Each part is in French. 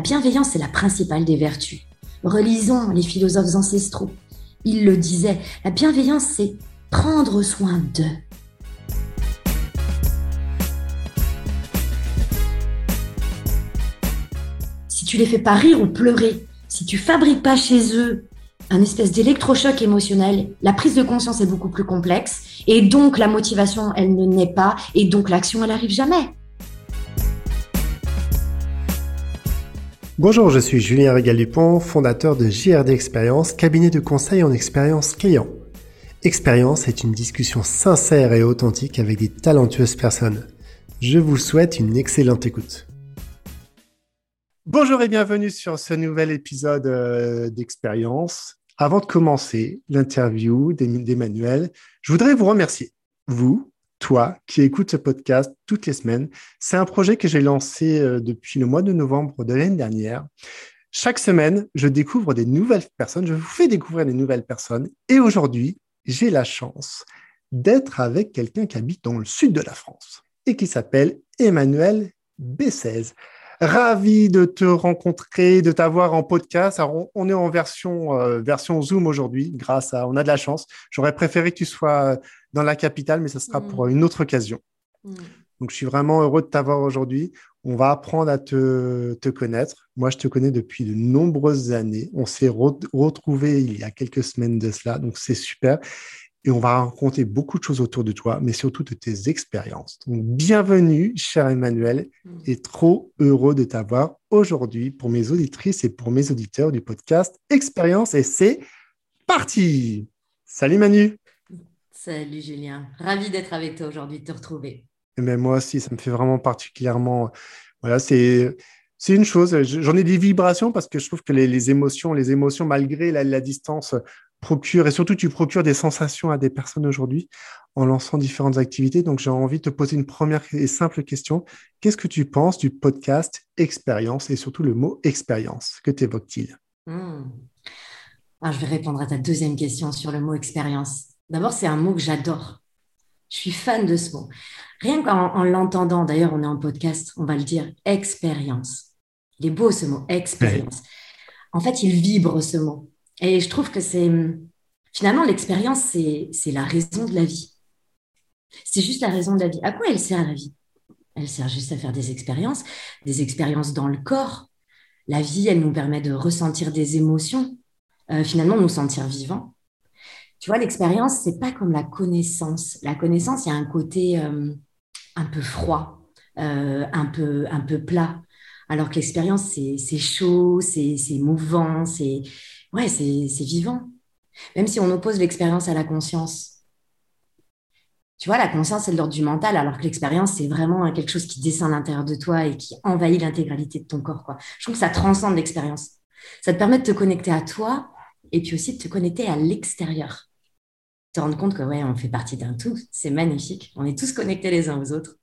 La bienveillance est la principale des vertus. Relisons les philosophes ancestraux. Ils le disaient, la bienveillance, c'est prendre soin d'eux. Si tu les fais pas rire ou pleurer, si tu fabriques pas chez eux un espèce d'électrochoc émotionnel, la prise de conscience est beaucoup plus complexe et donc la motivation, elle ne naît pas et donc l'action, elle arrive jamais. Bonjour, je suis Julien Régal-Dupont, fondateur de JRD Expérience, cabinet de conseil en expérience client. Expérience est une discussion sincère et authentique avec des talentueuses personnes. Je vous souhaite une excellente écoute. Bonjour et bienvenue sur ce nouvel épisode euh, d'Expérience. Avant de commencer l'interview d'Emmanuel, je voudrais vous remercier, vous, toi qui écoutes ce podcast toutes les semaines. C'est un projet que j'ai lancé euh, depuis le mois de novembre de l'année dernière. Chaque semaine, je découvre des nouvelles personnes, je vous fais découvrir des nouvelles personnes. Et aujourd'hui, j'ai la chance d'être avec quelqu'un qui habite dans le sud de la France et qui s'appelle Emmanuel Bessez. Ravi de te rencontrer, de t'avoir en podcast. Alors, on, est en version, euh, version Zoom aujourd'hui, grâce à, on a de la chance. J'aurais préféré que tu sois dans la capitale, mais ce sera pour une autre occasion. Mm. Donc, je suis vraiment heureux de t'avoir aujourd'hui. On va apprendre à te, te, connaître. Moi, je te connais depuis de nombreuses années. On s'est retrouvés il y a quelques semaines de cela, donc c'est super et on va raconter beaucoup de choses autour de toi, mais surtout de tes expériences. Donc, bienvenue, cher Emmanuel, mm. et trop heureux de t'avoir aujourd'hui pour mes auditrices et pour mes auditeurs du podcast Expérience. Et c'est parti Salut Manu Salut Julien, ravi d'être avec toi aujourd'hui, de te retrouver. Et eh moi aussi, ça me fait vraiment particulièrement... Voilà, c'est... C'est une chose, j'en ai des vibrations parce que je trouve que les, émotions, les émotions malgré la distance, procure, et surtout tu procures des sensations à des personnes aujourd'hui en lançant différentes activités. Donc j'ai envie de te poser une première et simple question. Qu'est-ce que tu penses du podcast expérience et surtout le mot expérience? Que t'évoque-t-il? Hmm. Je vais répondre à ta deuxième question sur le mot expérience. D'abord, c'est un mot que j'adore. Je suis fan de ce mot. Rien qu'en l'entendant, d'ailleurs, on est en podcast, on va le dire, expérience. Il est beau ce mot, expérience. En fait, il vibre ce mot. Et je trouve que c'est finalement l'expérience, c'est la raison de la vie. C'est juste la raison de la vie. À quoi elle sert la vie? Elle sert juste à faire des expériences, des expériences dans le corps. La vie, elle nous permet de ressentir des émotions, euh, finalement nous sentir vivants. Tu vois, l'expérience, c'est pas comme la connaissance. La connaissance, il y a un côté euh, un peu froid, euh, un, peu, un peu plat. Alors que l'expérience, c'est chaud, c'est mouvant, c'est ouais, c'est vivant. Même si on oppose l'expérience à la conscience. Tu vois, la conscience, c'est l'ordre du mental, alors que l'expérience, c'est vraiment quelque chose qui descend à l'intérieur de toi et qui envahit l'intégralité de ton corps. Quoi. Je trouve que ça transcende l'expérience. Ça te permet de te connecter à toi et puis aussi de te connecter à l'extérieur. Te rendre compte que, ouais, on fait partie d'un tout. C'est magnifique. On est tous connectés les uns aux autres.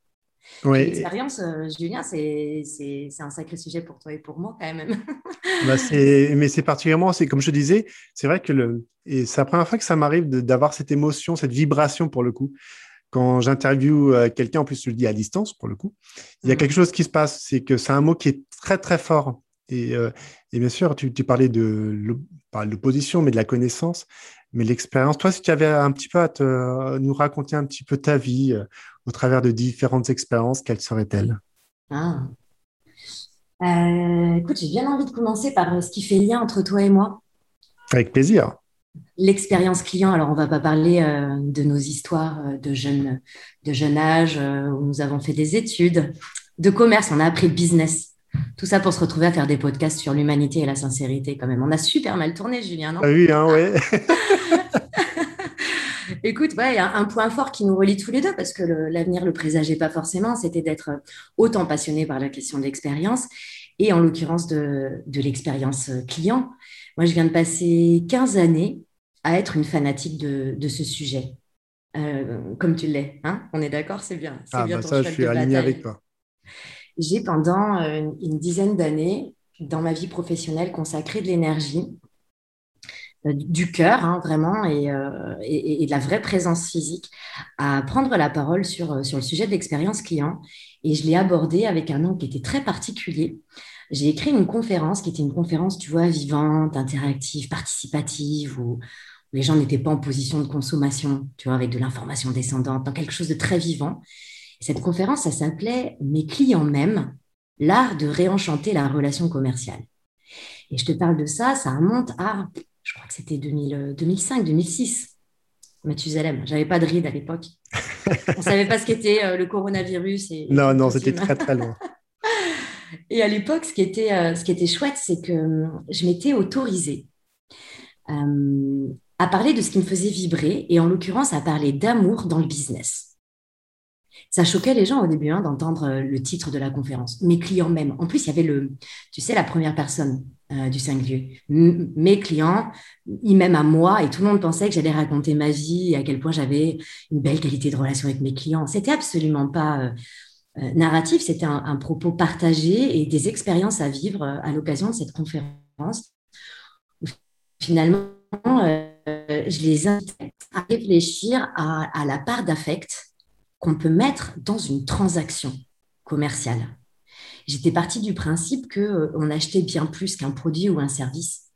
L'expérience, euh, Julien, c'est un sacré sujet pour toi et pour moi quand même. bah mais c'est particulièrement, c'est comme je disais, c'est vrai que le, c'est la première fois que ça m'arrive d'avoir cette émotion, cette vibration pour le coup. Quand j'interviewe euh, quelqu'un, en plus je le dis à distance pour le coup, il y a mm. quelque chose qui se passe, c'est que c'est un mot qui est très très fort. Et, euh, et bien sûr, tu, tu parlais de l'opposition, mais de la connaissance. Mais l'expérience, toi, si tu avais un petit peu à te, nous raconter un petit peu ta vie euh, au travers de différentes expériences, quelles seraient-elles? Ah. Euh, écoute, j'ai bien envie de commencer par euh, ce qui fait lien entre toi et moi. Avec plaisir. L'expérience client. Alors, on va pas parler de nos histoires de jeunes, de jeune âge où nous avons fait des études de commerce. On a appris le business. Tout ça pour se retrouver à faire des podcasts sur l'humanité et la sincérité quand même. On a super mal tourné, Julien, non? Ah Oui, hein, ouais. Écoute, il y a un point fort qui nous relie tous les deux parce que l'avenir le présageait pas forcément, c'était d'être autant passionné par la question de l'expérience et en l'occurrence de, l'expérience client. Moi, je viens de passer 15 années à être une fanatique de, ce sujet. Euh, comme tu l'es, hein? On est d'accord, c'est bien. Ah, bien bah ça, je suis aligné avec toi. J'ai pendant une dizaine d'années dans ma vie professionnelle consacré de l'énergie du cœur, hein, vraiment, et, et, de la vraie présence physique, à prendre la parole sur, sur le sujet de l'expérience client. Et je l'ai abordé avec un angle qui était très particulier. J'ai écrit une conférence qui était une conférence, tu vois, vivante, interactive, participative, où les gens n'étaient pas en position de consommation, tu vois, avec de l'information descendante, dans quelque chose de très vivant. Cette conférence, ça s'appelait Mes clients même, l'art de réenchanter la relation commerciale. Et je te parle de ça, ça remonte à, je crois que c'était 2005, 2006. Mathusalem, j'avais pas de ride à l'époque. On savait pas ce qu'était euh, le coronavirus. Et, non, non, c'était très très loin. et à l'époque, ce qui était, euh, ce qui était chouette, c'est que euh, je m'étais autorisée à parler de ce qui me faisait vibrer et en l'occurrence à parler d'amour dans le business. Ça choquait les gens au début hein, d'entendre euh, le titre de la conférence. Mes clients même. En plus, il y avait le, tu sais, la première personne euh, du singulier. mes clients, ils m'aiment à moi et tout le monde pensait que j'allais raconter ma vie et à quel point j'avais une belle qualité de relation avec mes clients. C'était absolument pas euh, narratif, c'était un, propos partagé et des expériences à vivre à l'occasion de cette conférence. Finalement, je les invite à réfléchir à, la part d'affect qu'on peut mettre dans une transaction commerciale. J'étais partie du principe qu'on euh, on achetait bien plus qu'un produit ou un service.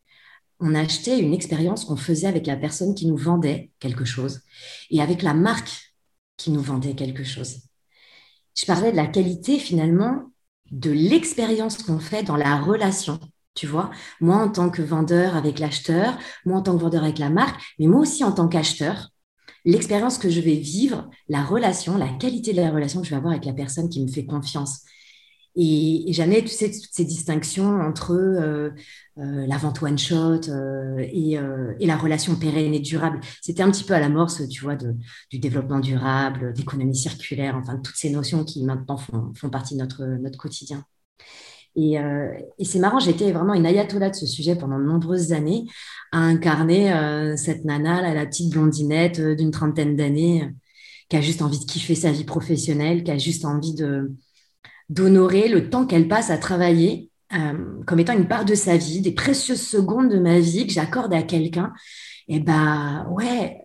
On achetait une expérience qu'on faisait avec la personne qui nous vendait quelque chose et avec la marque qui nous vendait quelque chose. Je parlais de la qualité finalement de l'expérience qu'on fait dans la relation tu vois, moi en tant que vendeur avec l'acheteur, moi en tant que vendeur avec la marque, mais moi aussi en tant qu'acheteur, l'expérience que je vais vivre, la relation, la qualité de la relation que je vais avoir avec la personne qui me fait confiance. Et, jamais, tu sais, toutes ces distinctions entre euh, euh, la vente one shot euh, et, la relation pérenne et durable. C'était un petit peu à l'amorce, tu vois, de, du développement durable, d'économie circulaire, enfin, toutes ces notions qui maintenant font, font partie de notre, notre quotidien. Euh, et, c'est marrant, j'étais vraiment une ayatollah de ce sujet pendant de nombreuses années, à incarner euh, cette nana, la petite blondinette euh, d'une trentaine d'années, qui a juste envie de kiffer sa vie professionnelle, qui a juste envie d'honorer le temps qu'elle passe à travailler comme étant une part de sa vie, des précieuses secondes de ma vie que j'accorde à quelqu'un. Et bah ouais,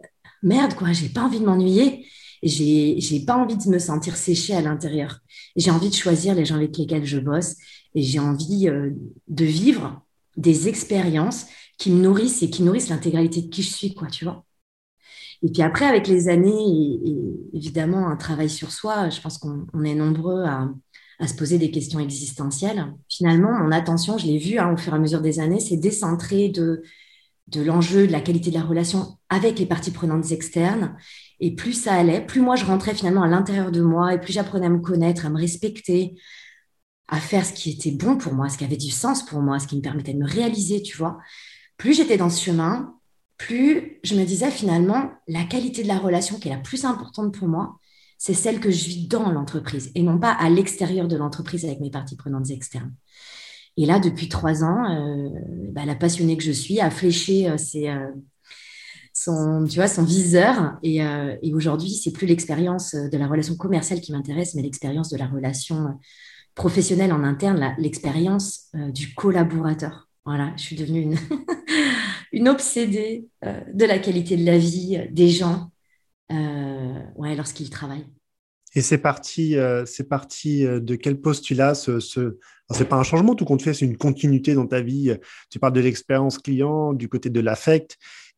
merde quoi, j'ai pas envie de m'ennuyer j'ai pas envie de me sentir séchée à l'intérieur. J'ai envie de choisir les gens avec lesquels je bosse et j'ai envie euh, de vivre des expériences qui me nourrissent et qui nourrissent l'intégralité de qui je suis, quoi, tu vois. Et puis après, avec les années et, évidemment un travail sur soi, je pense qu'on est nombreux à, se poser des questions existentielles. Finalement, mon attention, je l'ai vu hein, au fur et à mesure des années, c'est décentré de l'enjeu, de la qualité de la relation avec les parties prenantes externes et plus ça allait, plus moi je rentrais finalement à l'intérieur de moi et plus j'apprenais à me connaître, à me respecter, à faire ce qui était bon pour moi, ce qui avait du sens pour moi, ce qui me permettait de me réaliser, tu vois. Plus j'étais dans ce chemin, plus je me disais finalement, la qualité de la relation qui est la plus importante pour moi, c'est celle que je vis dans l'entreprise et non pas à l'extérieur de l'entreprise avec mes parties prenantes externes. Et là, depuis trois ans, euh, bah, la passionnée que je suis a fléché euh, euh, son, tu vois, son viseur. Et, euh, et aujourd'hui, c'est plus l'expérience de la relation commerciale qui m'intéresse, mais l'expérience de la relation professionnelle en interne, l'expérience euh, du collaborateur. Voilà, je suis devenue une, obsédée euh, de la qualité de la vie des gens ouais, lorsqu'ils travaillent. Et c'est parti, c'est parti de quel postulat ce, ce... c'est pas un changement tout compte fait, c'est une continuité dans ta vie. Tu parles de l'expérience client, du côté de l'affect.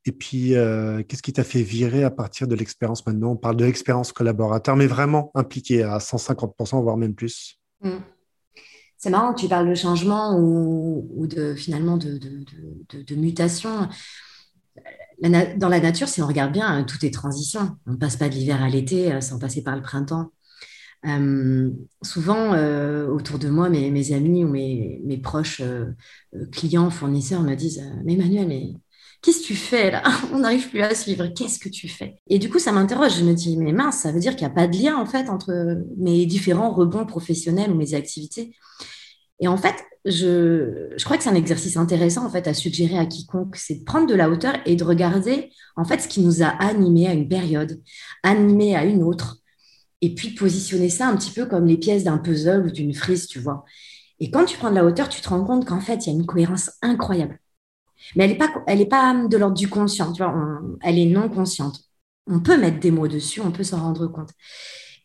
Et puis, euh, qu'est-ce qui t'a fait virer à partir de l'expérience maintenant? On parle de l'expérience collaborateur, mais vraiment impliqué à 150%, voire même plus. Mm. C'est marrant tu parles de changement ou, de finalement de, mutation. dans la nature, si on regarde bien, tout est transition. On ne passe pas de l'hiver à l'été euh, sans passer par le printemps. Euh, souvent, autour de moi, mes, amis ou mes, mes proches clients, fournisseurs me disent Mais Emmanuel, mais Qu'est-ce que tu fais là On n'arrive plus à suivre. Qu'est-ce que tu fais? Et du coup, ça m'interroge. Je me dis, mais mince, ça veut dire qu'il n'y a pas de lien en fait entre mes différents rebonds professionnels ou mes activités. Et en fait, je, crois que c'est un exercice intéressant en fait à suggérer à quiconque, c'est de prendre de la hauteur et de regarder en fait ce qui nous a animés à une période, animés à une autre, et puis positionner ça un petit peu comme les pièces d'un puzzle ou d'une frise, tu vois. Et quand tu prends de la hauteur, tu te rends compte qu'en fait, il y a une cohérence incroyable Mais elle n'est pas, elle est pas de l'ordre du conscient, tu vois, elle est non consciente. On peut mettre des mots dessus, on peut s'en rendre compte.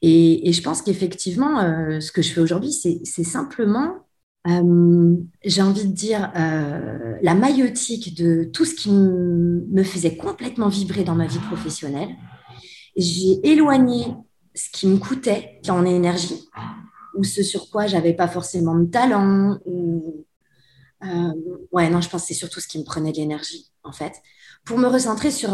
Et, je pense qu'effectivement, euh, ce que je fais aujourd'hui, c'est simplement, euh, j'ai envie de dire, euh, la maillotique de tout ce qui me faisait complètement vibrer dans ma vie professionnelle. J'ai éloigné ce qui me coûtait en énergie, ou ce sur quoi j'avais pas forcément de talent, ouais, non, je pense que c'est surtout ce qui me prenait de l'énergie, en fait, pour me recentrer sur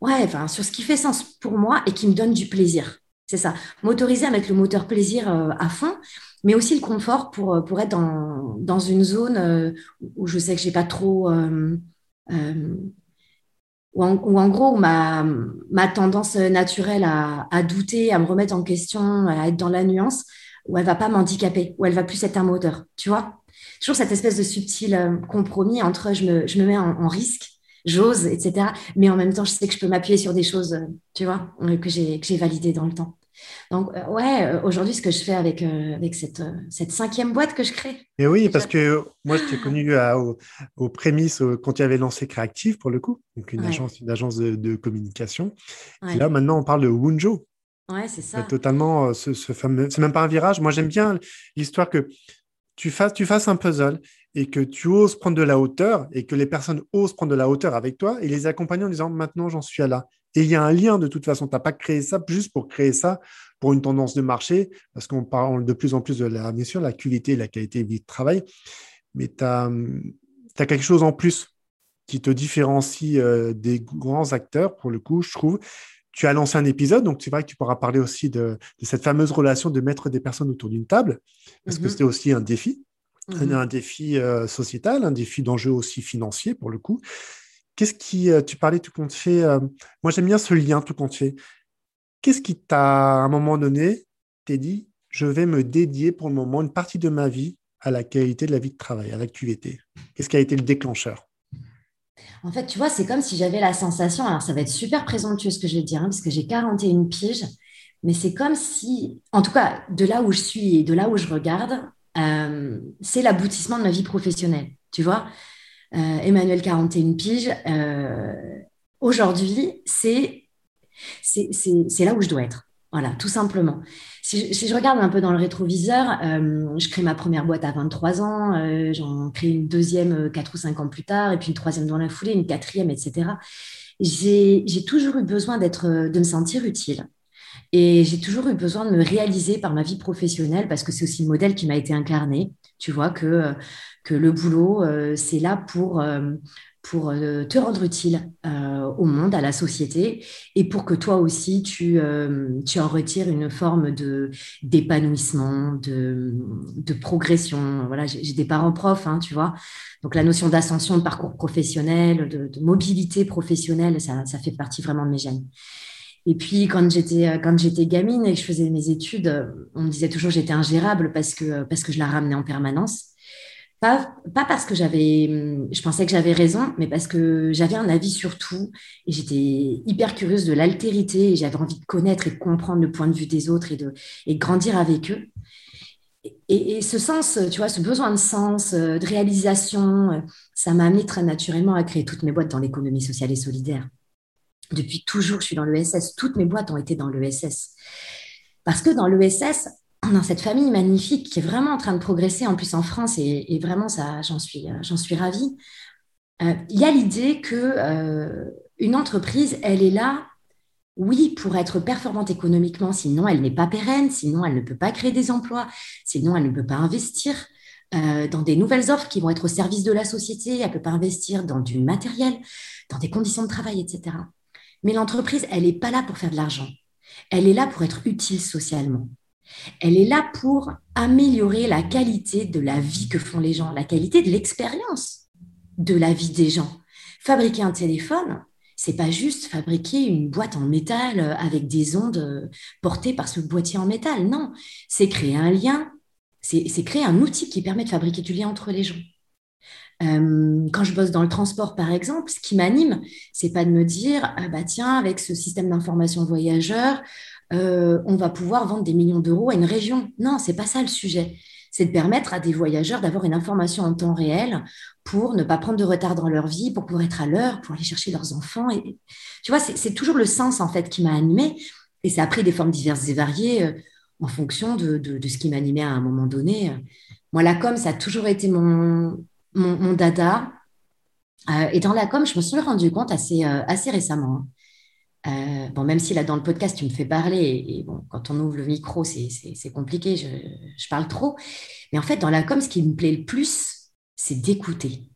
ouais, enfin, sur ce qui fait sens pour moi et qui me donne du plaisir. C'est ça. M'autoriser à mettre le moteur plaisir euh, à fond, mais aussi le confort pour, euh, pour être dans, dans une zone euh, où je sais que j'ai pas trop. ou, en, gros, ma, ma tendance naturelle à, à, douter, à me remettre en question, à être dans la nuance, où elle va pas m'handicaper, où elle va plus être un moteur. Tu vois? Toujours cette espèce de subtil compromis entre je me, je me mets en risque j'ose, etc. Mais en même temps, je sais que je peux m'appuyer sur des choses, euh, tu vois, euh, que j'ai, que j'ai validées dans le temps. Donc, euh, ouais, aujourd'hui, ce que je fais avec, avec cette, cette cinquième boîte que je crée. Et oui, parce que moi, je t'ai connu aux, prémices quand tu avais lancé Créative, pour le coup, donc une agence, une agence de, communication. Et là, maintenant, on parle de Wunjo. Ouais, c'est ça. Totalement, ce, ce fameux. C'est même pas un virage. Moi, j'aime bien l'histoire que tu fasses, un puzzle et que tu oses prendre de la hauteur et que les personnes osent prendre de la hauteur avec toi et les accompagner en disant maintenant j'en suis à là. Et il y a un lien de toute façon. Tu n'as pas créé ça juste pour créer ça pour une tendance de marché, parce qu'on parle de plus en plus de la, bien sûr, la qualité, la qualité de vie de travail, mais tu as, as, quelque chose en plus qui te différencie euh, des grands acteurs, pour le coup, je trouve. Tu as lancé un épisode, donc c'est vrai que tu pourras parler aussi de, cette fameuse relation de mettre des personnes autour d'une table, parce que mm-hmm. c'était aussi un défi? Mhm. un défi euh, sociétal, un défi d'enjeu aussi financier pour le coup. Qu'est-ce qui, euh, tu parlais tout compte fait, euh, moi j'aime bien ce lien tout compte fait. Qu'est-ce qui t'a, à un moment donné, t'es dit, je vais me dédier pour le moment une partie de ma vie à la qualité de la vie de travail, à l'activité? Qu'est-ce qui a été le déclencheur? En fait, tu vois, c'est comme si j'avais la sensation, alors ça va être super présomptueux ce que je vais dire, hein, parce que j'ai 41 piges, mais c'est comme si, en tout cas, de là où je suis et de là où je regarde, euh, c'est l'aboutissement de ma vie professionnelle. Tu vois, euh, Emmanuel 41 piges, euh, aujourd'hui, c'est, c'est, là où je dois être. Voilà, tout simplement. Si je, regarde un peu dans le rétroviseur, je crée ma première boîte à 23 ans, j'en crée une deuxième 4 ou 5 ans plus tard, et puis une troisième dans la foulée, une quatrième, etc. J'ai, toujours eu besoin d'être, de me sentir utile. Et j'ai toujours eu besoin de me réaliser par ma vie professionnelle parce que c'est aussi le modèle qui m'a été incarné. Tu vois que, euh, que le boulot, euh, c'est là pour, euh, pour te rendre utile au monde, à la société, et pour que toi aussi, tu, tu en retires une forme d'épanouissement, de, de progression. Voilà, j'ai, des parents profs, hein, tu vois. Donc la notion d'ascension de parcours professionnel, de, mobilité professionnelle, ça, ça fait partie vraiment de mes gènes. Et puis, quand j'étais, euh, quand j'étais gamine et que je faisais mes études, euh, on me disait toujours j'étais ingérable parce que, euh, parce que je la ramenais en permanence. Pas, pas parce que j'avais, je pensais que j'avais raison, mais parce que j'avais un avis sur tout et j'étais hyper curieuse de l'altérité et j'avais envie de connaître et de comprendre le point de vue des autres et de, et grandir avec eux. Et, ce sens, tu vois, ce besoin de sens, de réalisation, ça m'a amené très naturellement à créer toutes mes boîtes dans l'économie sociale et solidaire depuis toujours, je suis dans l'ESS. Toutes mes boîtes ont été dans l'ESS. Parce que dans l'ESS, dans cette famille magnifique qui est vraiment en train de progresser, en plus en France, et, vraiment, ça, j'en suis, j'en suis ravie, euh, il y a l'idée que euh, une entreprise, elle est là, oui, pour être performante économiquement, sinon elle n'est pas pérenne, sinon elle ne peut pas créer des emplois, sinon elle ne peut pas investir. Euh, dans des nouvelles offres qui vont être au service de la société, elle ne peut pas investir dans du matériel, dans des conditions de travail, etc. Mais l'entreprise, elle n'est pas là pour faire de l'argent. Elle est là pour être utile socialement. Elle est là pour améliorer la qualité de la vie que font les gens, la qualité de l'expérience de la vie des gens. Fabriquer un téléphone, c'est pas juste fabriquer une boîte en métal avec des ondes portées par ce boîtier en métal. Non, c'est créer un lien, c'est créer un outil qui permet de fabriquer du lien entre les gens. Euh, quand je bosse dans le transport, par exemple, ce qui m'anime, c'est pas de me dire, ah bah tiens, avec ce système d'information voyageur, euh, on va pouvoir vendre des millions d'euros à une région. Non, c'est pas ça le sujet. c'est de permettre à des voyageurs d'avoir une information en temps réel pour ne pas prendre de retard dans leur vie, pour pouvoir être à l'heure, pour aller chercher leurs enfants. Et, tu vois, c'est toujours le sens en fait qui m'a animée. Et ça a pris des formes diverses et variées euh, en fonction de, ce qui m'animait à un moment donné. Moi, la com, ça a toujours été mon, mon, dada. Euh, et dans la com, je me suis rendu compte assez, assez récemment. Hein. bon, même si là, dans le podcast, tu me fais parler, et, bon, quand on ouvre le micro, c'est compliqué, je, je, parle trop. Mais en fait, dans la com, ce qui me plaît le plus, c'est d'écouter.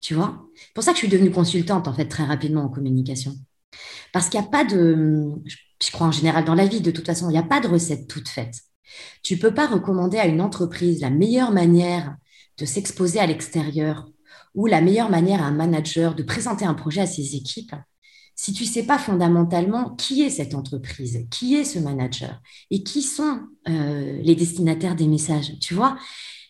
Tu vois? C'est pour ça que je suis devenue consultante, en fait, très rapidement en communication. Parce qu'il n'y a pas de, je crois en général dans la vie, de toute façon, il n'y a pas de recette toute faite. Tu ne peux pas recommander à une entreprise la meilleure manière de s'exposer à l'extérieur ou la meilleure manière à un manager de présenter un projet à ses équipes si tu ne sais pas fondamentalement qui est cette entreprise, qui est ce manager et qui sont euh, les destinataires des messages. Tu vois,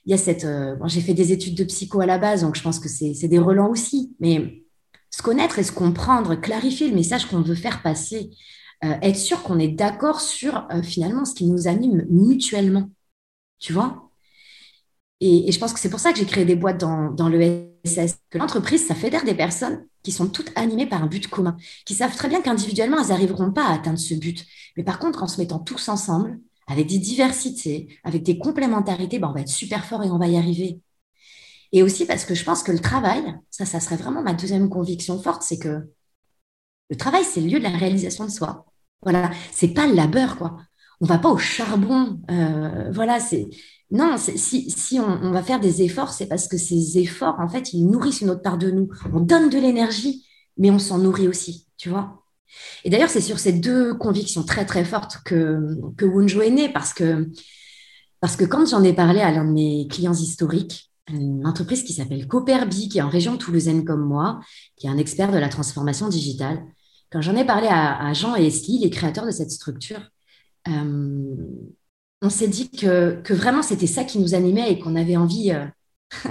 il y a cette. Euh, j'ai fait des études de psycho à la base, donc je pense que c'est des relents aussi, mais se connaître et se comprendre, clarifier le message qu'on veut faire passer, euh, être sûr qu'on est d'accord sur finalement ce qui nous anime mutuellement. Tu vois et, je pense que c'est pour ça que j'ai créé des boîtes dans, dans le SS. L'entreprise, ça fédère des personnes qui sont toutes animées par un but commun, qui savent très bien qu'individuellement, elles n'arriveront pas à atteindre ce but. Mais par contre, en se mettant tous ensemble, avec des diversités, avec des complémentarités, ben, on va être super fort et on va y arriver. Et aussi parce que je pense que le travail, ça, ça serait vraiment ma deuxième conviction forte, c'est que le travail, c'est le lieu de la réalisation de soi. Voilà, c'est pas le labeur, quoi. On va pas au charbon. Euh, voilà, c'est non. Si, si on, va faire des efforts, c'est parce que ces efforts, en fait, ils nourrissent une autre part de nous. On donne de l'énergie, mais on s'en nourrit aussi, tu vois. Et d'ailleurs, c'est sur ces deux convictions très très fortes que que Wunjo est né, parce que parce que quand j'en ai parlé à l'un de mes clients historiques, une entreprise qui s'appelle Cooperbi, qui est en région toulousaine comme moi, qui est un expert de la transformation digitale. Quand j'en ai parlé à, Jean et Esli, les créateurs de cette structure, euh, on s'est dit que, vraiment c'était ça qui nous animait et qu'on avait envie euh,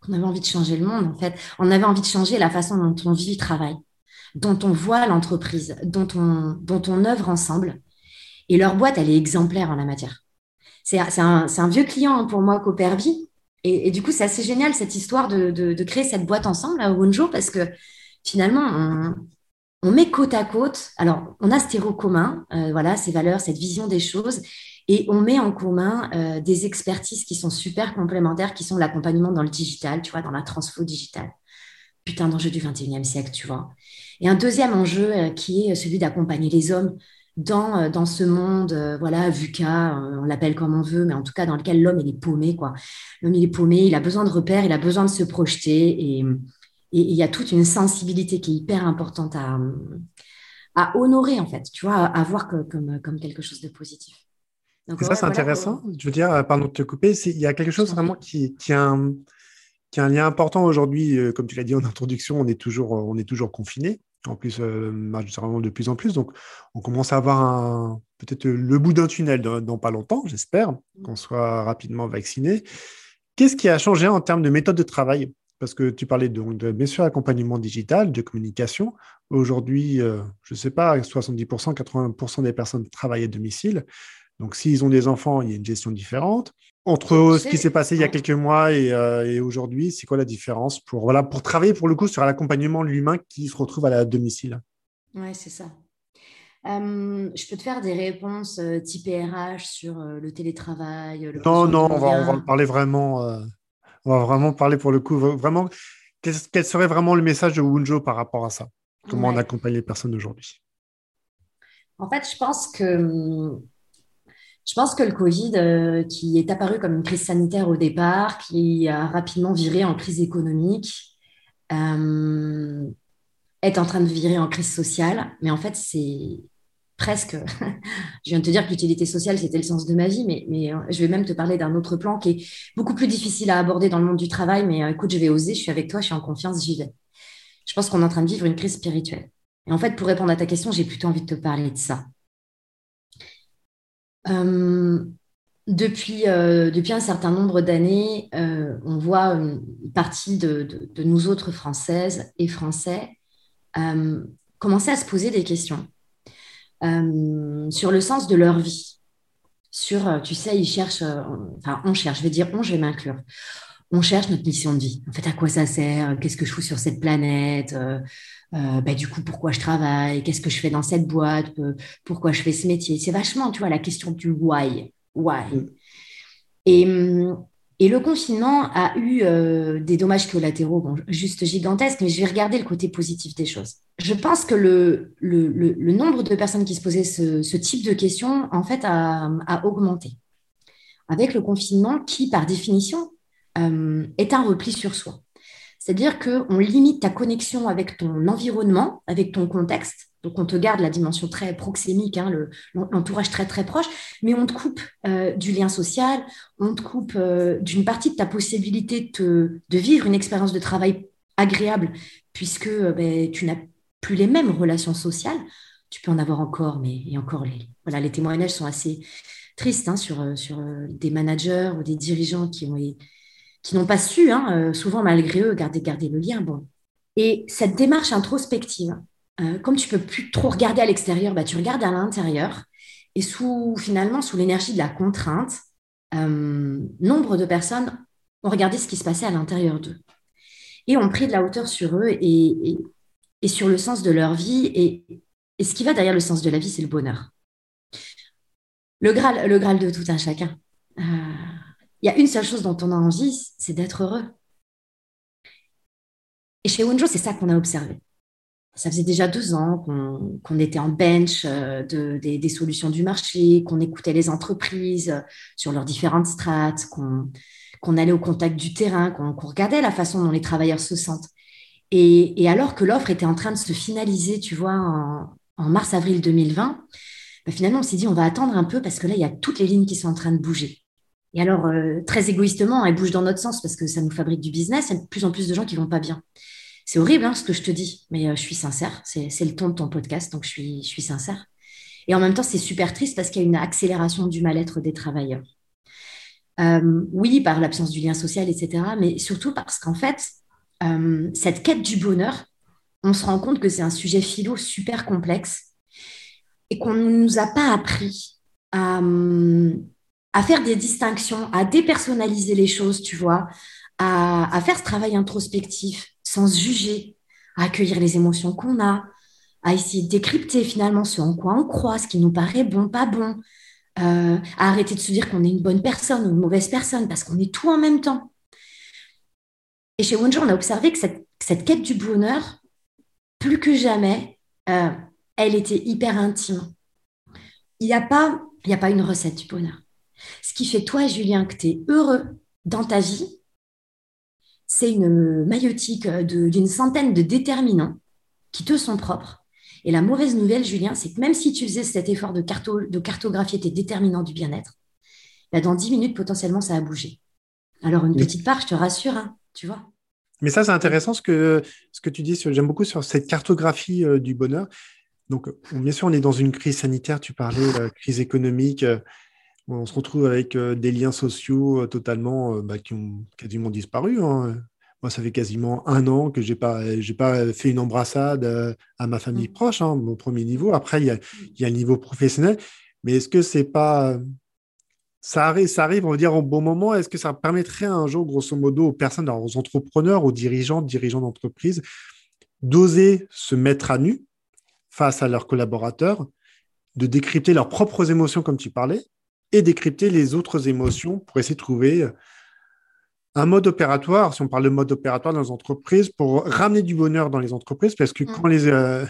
qu'on avait envie de changer le monde en fait. On avait envie de changer la façon dont on vit le travail, dont on voit l'entreprise, dont on, dont on œuvre ensemble. Et leur boîte, elle est exemplaire en la matière. C'est un, un, vieux client pour moi. Et, et, du coup, c'est assez génial cette histoire de, de, créer cette boîte ensemble à Wonjo parce que finalement, on, on met côte à côte, alors on a ce terreau commun, euh, voilà, ces valeurs, cette vision des choses, et on met en commun euh, des expertises qui sont super complémentaires, qui sont l'accompagnement dans le digital, tu vois, dans la transfo digitale. Putain d'enjeu du 21e siècle, tu vois. Et un deuxième enjeu euh, qui est celui d'accompagner les hommes dans, dans ce monde, voilà, VUCA, on l'appelle comme on veut, mais en tout cas dans lequel l'homme, il est paumé, quoi. L'homme, il est paumé, il a besoin de repères, il a besoin de se projeter, et et il y a toute une sensibilité qui est hyper importante à, à honorer, en fait, tu vois, à, voir comme, comme quelque chose de positif. Donc, ça, c'est intéressant. Je veux dire, pardon de te couper, il y a quelque chose vraiment qui, qui, a un, qui a un lien important aujourd'hui. Euh, comme tu l'as dit en introduction, on est toujours, on est toujours confiné. En plus, euh, vraiment de plus en plus. Donc, on commence à avoir peut-être le bout d'un tunnel dans, dans, pas longtemps, j'espère, qu'on soit rapidement vacciné. Qu'est-ce qui a changé en termes de méthode de travail? Parce que tu parlais donc de, bien sûr, accompagnement digital, de communication. Aujourd'hui, euh, je ne sais pas, 70%, 80% des personnes travaillent à domicile. Donc, s'ils ont des enfants, il y a une gestion différente. Entre ce qui s'est passé il y a quelques mois euh, et, aujourd'hui, c'est quoi la différence pour, voilà, pour travailler pour le coup sur l'accompagnement de l'humain qui se retrouve à la domicile? Oui, c'est ça. je peux te faire des réponses euh, type RH sur le télétravail. non, non, on va, on va, parler vraiment on va vraiment parler pour le coup, vraiment, quel serait vraiment le message de Wunjo par rapport à ça? Comment on accompagne les personnes aujourd'hui En fait, je pense que je pense que le Covid, euh, qui est apparu comme une crise sanitaire au départ, qui a rapidement viré en crise économique, euh, est en train de virer en crise sociale. Mais en fait, c'est presque, je viens de te dire que l'utilité sociale, c'était le sens de ma vie, mais, euh, je vais même te parler d'un autre plan qui est beaucoup plus difficile à aborder dans le monde du travail, mais euh, écoute, je vais oser, je suis avec toi, je suis en confiance, j'y vais. Je pense qu'on est en train de vivre une crise spirituelle. Et en fait, pour répondre à ta question, j'ai plutôt envie de te parler de ça. Euh, depuis, un certain nombre d'années, on voit une partie de, de, nous autres Françaises et Français commencer à se poser des questions euh, sur le sens de leur vie. sur, tu sais, ils cherchent, enfin, on cherche, je vais dire on, je vais m'inclure. On cherche notre mission de vie. En fait, à quoi ça sert? Qu'est-ce que je fous sur cette planète? Bah, du coup, pourquoi je travaille, qu'est-ce que je fais dans cette boîte, pourquoi je fais ce métier? C'est vachement, tu vois, la question du why. Why. Mm. Et, et, le confinement a eu euh, des dommages collatéraux, juste gigantesques, mais je vais regarder le côté positif des choses. Je pense que le, nombre de personnes qui se posaient ce, type de questions, en fait, a, a, augmenté. Avec le confinement, qui, par définition, euh, est un repli sur soi. C'est-à-dire qu'on limite ta connexion avec ton environnement, avec ton contexte. Donc, on te garde la dimension très proxémique, hein, l'entourage très, très proche, mais on te coupe euh, du lien social, on te coupe euh, d'une partie de ta possibilité de, vivre une expérience de travail agréable, puisque euh, ben, tu n'as plus les mêmes relations sociales. Tu peux en avoir encore, mais et encore, les, voilà, les témoignages sont assez tristes hein, sur, sur des managers ou des dirigeants qui ont qui n'ont pas su, hein, souvent malgré eux, garder, garder le lien. Bon. Et cette démarche introspective, euh, comme tu peux plus trop regarder à l'extérieur, bah, tu regardes à l'intérieur. Et sous, finalement, sous l'énergie de la contrainte, euh, nombre de personnes ont regardé ce qui se passait à l'intérieur d'eux. Et ont pris de la hauteur sur eux et, sur le sens de leur vie. Et, ce qui va derrière le sens de la vie, c'est le bonheur. Le Graal, le Graal de tout un chacun il y a une seule chose dont on a envie, c'est d'être heureux. Et chez Wunjo, c'est ça qu'on a observé. Ça faisait déjà deux ans qu'on était en bench euh, de, des, solutions du marché, qu'on écoutait les entreprises euh, sur leurs différentes strates, qu'on allait au contact du terrain, qu'on regardait la façon dont les travailleurs se sentent. Et, alors que l'offre était en train de se finaliser, tu vois, en, mars-avril 2020, bah, finalement, on s'est dit, on va attendre un peu parce que là, il y a toutes les lignes qui sont en train de bouger. Et alors, euh, très égoïstement, elle bouge dans notre sens parce que ça nous fabrique du business. Il y a de plus en plus de gens qui vont pas bien. C'est horrible hein, ce que je te dis, mais euh, je suis sincère. C'est le ton de ton podcast, donc je suis, sincère. Et en même temps, c'est super triste parce qu'il y a une accélération du mal-être des travailleurs. Euh, oui, par l'absence du lien social, etc., mais surtout parce qu'en fait, cette quête du bonheur, on se rend compte que c'est un sujet philo super complexe et qu'on ne nous a pas appris à, à faire des distinctions, à dépersonnaliser les choses, tu vois, à, faire ce travail introspectif sans se juger, à accueillir les émotions qu'on a, à essayer de décrypter finalement ce en quoi on croit, ce qui nous paraît bon, pas bon, euh, à arrêter de se dire qu'on est une bonne personne ou une mauvaise personne parce qu'on est tout en même temps. Et chez Wonjo, on a observé que cette, quête du bonheur, plus que jamais, euh, elle était hyper intime. Il n'y a, pas, a pas une recette du bonheur. Ce qui fait toi, Julien, que tu es heureux dans ta vie, c'est une maillotique d'une centaine de déterminants qui te sont propres. Et la mauvaise nouvelle, Julien, c'est que même si tu faisais cet effort de, de cartographier tes déterminants du bien-être, bah, dans 10 minutes, potentiellement, ça a bougé. Alors, une petite part, je te rassure, hein, tu vois. Mais ça, c'est intéressant ce que, ce que tu dis. J'aime beaucoup sur cette cartographie euh, du bonheur. Donc, bien sûr, on est dans une crise sanitaire. Tu parlais de euh, crise économique. Euh, on se retrouve avec euh, des liens sociaux euh, totalement euh, bah, qui ont quasiment disparu. Hein. Moi, ça fait quasiment un an que je n'ai pas, pas fait une embrassade à ma famille mmh. proche, hein, mon premier niveau. Après, il y a, y a, le niveau professionnel. Mais est-ce que c'est pas. Ça arrive, ça arrive, on va dire, au bon moment? Est-ce que ça permettrait un jour, grosso modo, aux personnes, aux entrepreneurs, aux dirigeants, dirigeants d'entreprise, d'oser se mettre à nu face à leurs collaborateurs, de décrypter leurs propres émotions, comme tu parlais, et décrypter les autres émotions pour essayer de trouver un mode opératoire, si on parle de mode opératoire dans les entreprises, pour ramener du bonheur dans les entreprises, parce que mm. quand les, euh,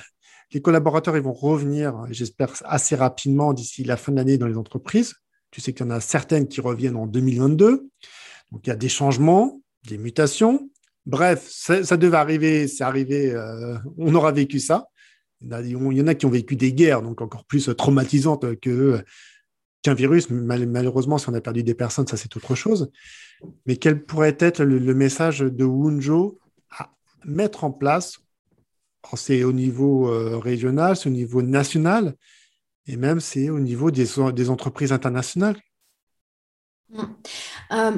les collaborateurs ils vont revenir, j'espère assez rapidement d'ici la fin de l'année dans les entreprises, tu sais qu'il y en a certaines qui reviennent en 2022, donc il y a des changements, des mutations, bref, ça, devait arriver, c'est arrivé, euh, on aura vécu ça. Il y en a qui ont vécu des guerres, donc encore plus traumatisantes que qu'un virus. Malheureusement, si on a perdu des personnes, ça c'est autre chose. Mais quel pourrait être le, message de Wunjo à mettre en place? C'est au niveau euh, régional, c'est au niveau national, et même c'est au niveau des, entreprises internationales. Mmh. Euh,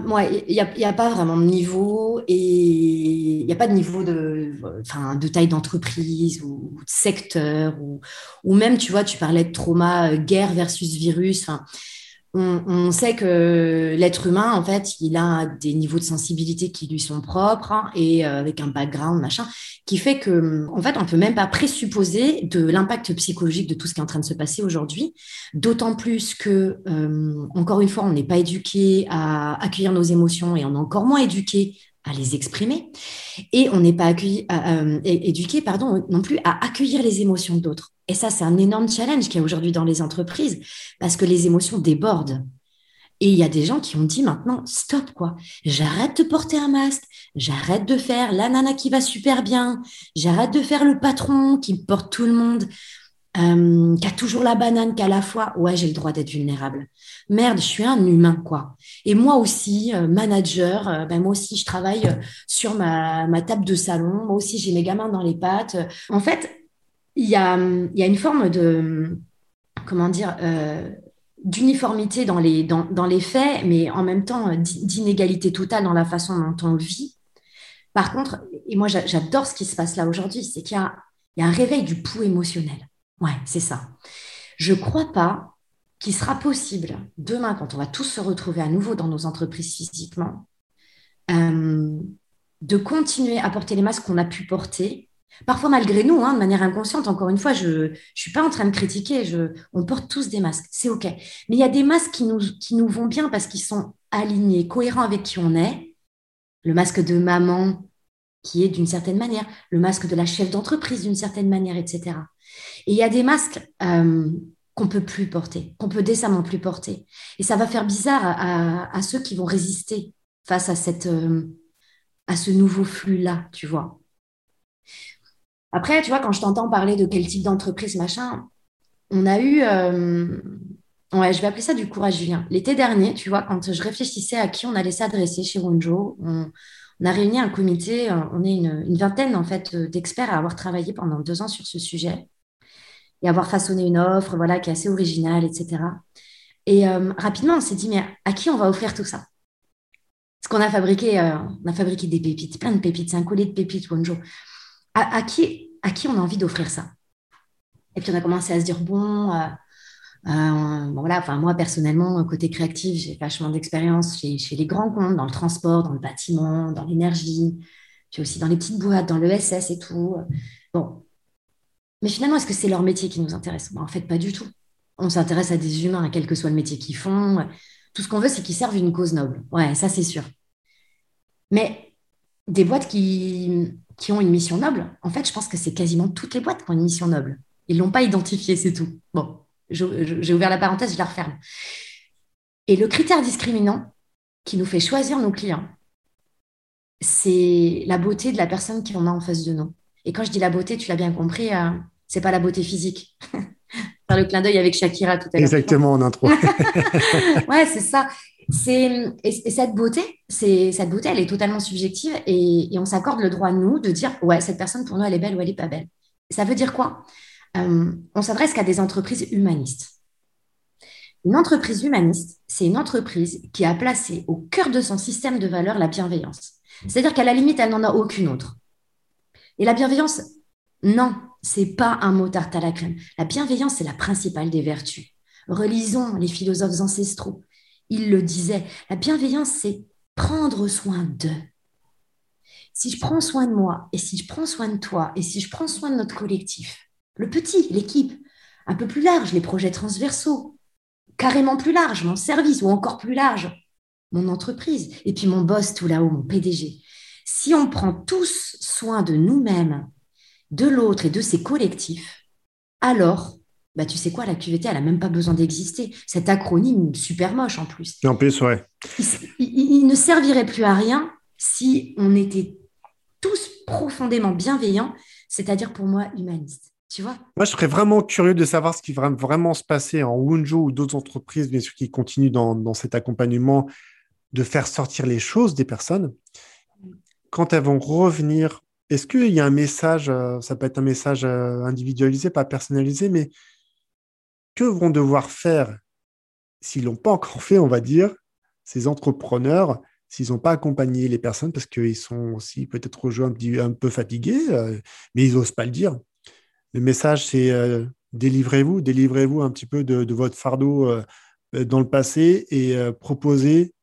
il n'y a, pas vraiment de niveau et il n'y a pas de niveau de, enfin, de taille d'entreprise ou, de secteur ou, ou, même, tu vois, tu parlais de trauma, euh, guerre versus virus. on, sait que l'être humain, en fait, il a des niveaux de sensibilité qui lui sont propres hein, et euh, avec un background, machin, qui fait que, en fait, on peut même pas présupposer de l'impact psychologique de tout ce qui est en train de se passer aujourd'hui. D'autant plus que, euh, encore une fois, on n'est pas éduqué à accueillir nos émotions et on est encore moins éduqué à les exprimer et on n'est pas éduqué pardon, non plus à accueillir les émotions d'autres. Et ça, c'est un énorme challenge qu'il y a aujourd'hui dans les entreprises parce que les émotions débordent. Et il y a des gens qui ont dit maintenant, stop, quoi. J'arrête de porter un masque, j'arrête de faire la nana qui va super bien, j'arrête de faire le patron qui porte tout le monde, euh, qui a toujours la banane, qu'à la fois, ouais, j'ai le droit d'être vulnérable. Merde, je suis un humain, quoi. Et moi aussi, euh, manager, euh, ben moi aussi, je travaille sur ma, ma table de salon, moi aussi, j'ai mes gamins dans les pattes. En fait, il y a, y a une forme de, comment dire, euh, d'uniformité dans les, dans, dans, les faits, mais en même temps d'inégalité totale dans la façon dont on vit. Par contre, et moi j'adore ce qui se passe là aujourd'hui, c'est qu'il y a, il y a un réveil du pouls émotionnel. Ouais, c'est ça. Je ne crois pas qu'il sera possible demain, quand on va tous se retrouver à nouveau dans nos entreprises physiquement, euh, de continuer à porter les masques qu'on a pu porter Parfois malgré nous, hein, de manière inconsciente, encore une fois, je ne suis pas en train de critiquer, je, on porte tous des masques, c'est OK. Mais il y a des masques qui nous, qui nous vont bien parce qu'ils sont alignés, cohérents avec qui on est. Le masque de maman, qui est d'une certaine manière, le masque de la chef d'entreprise d'une certaine manière, etc. Et il y a des masques euh, qu'on peut plus porter, qu'on peut décemment plus porter. Et ça va faire bizarre à, ceux qui vont résister face euh, à ce nouveau flux-là, tu vois. Après, tu vois, quand je t'entends parler de quel type d'entreprise, machin, on a eu, euh, ouais, je vais appeler ça du courage Julien. L'été dernier, tu vois, quand je réfléchissais à qui on allait s'adresser chez Wonjo, on, a réuni un comité, euh, on est une, vingtaine en fait d'experts à avoir travaillé pendant deux ans sur ce sujet et avoir façonné une offre, voilà, qui est assez originale, etc. Et euh, rapidement, on s'est dit, mais à qui on va offrir tout ça? Parce qu'on a fabriqué, on a fabriqué des pépites, plein de pépites, c'est un collier de pépites Wonjo à, qui, à qui on a envie d'offrir ça? Et puis on a commencé à se dire, bon, euh, euh, voilà, moi personnellement, côté créatif, j'ai vachement d'expérience chez, les grands comptes, dans le transport, dans le bâtiment, dans l'énergie, puis aussi dans les petites boîtes, dans l'ESS et tout. Bon. Mais finalement, est-ce que c'est leur métier qui nous intéresse? Ben, En fait, pas du tout. On s'intéresse à des humains, quel que soit le métier qu'ils font. Tout ce qu'on veut, c'est qu'ils servent une cause noble. Ouais, ça, c'est sûr. Mais des boîtes qui, qui ont une mission noble, en fait, je pense que c'est quasiment toutes les boîtes qui ont une mission noble. Ils ne l'ont pas identifié, c'est tout. Bon, j'ai ouvert la parenthèse, je la referme. Et le critère discriminant qui nous fait choisir nos clients, c'est la beauté de la personne qu'on a en face de nous. Et quand je dis la beauté, tu l'as bien compris, euh, c'est pas la beauté physique. Faire le clin d'œil avec Shakira tout à l'heure. Exactement, en intro. ouais, c'est ça. C'est et, cette beauté, c'est cette beauté, elle est totalement subjective et, on s'accorde le droit nous de dire ouais cette personne pour nous elle est belle ou elle est pas belle. Ça veut dire quoi? Euh, On s'adresse qu'à des entreprises humanistes. Une entreprise humaniste, c'est une entreprise qui a placé au cœur de son système de valeurs la bienveillance. C'est-à-dire qu'à la limite, elle n'en a aucune autre. Et la bienveillance, non, c'est pas un mot tarte à la crème. La bienveillance, c'est la principale des vertus. Relisons les philosophes ancestraux il le disait, la bienveillance, c'est prendre soin d'eux. Si je prends soin de moi, et si je prends soin de toi, et si je prends soin de notre collectif, le petit, l'équipe, un peu plus large, les projets transversaux, carrément plus large, mon service, ou encore plus large, mon entreprise, et puis mon boss tout là-haut, mon PDG. Si on prend tous soin de nous-mêmes, de l'autre et de ses collectifs, alors bah, tu sais quoi, la QVT, elle n'a même pas besoin d'exister. Cet acronyme super moche en plus. En plus, ouais. Il, ne servirait plus à rien si on était tous profondément bienveillants, c'est-à-dire pour moi humanistes. Tu vois? Moi, je serais vraiment curieux de savoir ce qui va vraiment se passer en Wunjo ou d'autres entreprises, bien sûr, qui continuent dans, dans cet accompagnement de faire sortir les choses des personnes. Quand elles vont revenir est-ce qu'il y a un message, euh, ça peut être un message euh, individualisé, pas personnalisé, mais que vont devoir faire, s'ils l'ont pas encore fait, on va dire, ces entrepreneurs, s'ils n'ont pas accompagné les personnes, parce qu'ils sont aussi peut-être rejoints un peu fatigués, euh, mais ils n'osent pas le dire. Le message, c'est délivrez-vous, délivrez-vous un petit peu de, votre fardeau dans le passé et proposer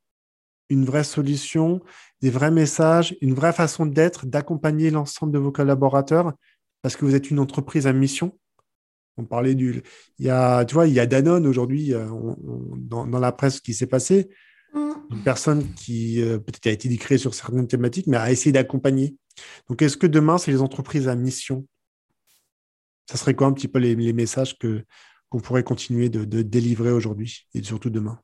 une vraie solution, des vrais messages, une vraie façon d'être, d'accompagner l'ensemble de vos collaborateurs parce que vous êtes une entreprise à mission. On parlait du. Il y a, tu vois, il y a Danone aujourd'hui dans, dans, la presse qui s'est passé. Mm. Une personne qui peut-être a été créée sur certaines thématiques, mais a essayé d'accompagner. Donc, est-ce que demain, c'est les entreprises à mission? Ça serait quoi un petit peu les, messages que, qu'on pourrait continuer de, délivrer aujourd'hui et surtout demain?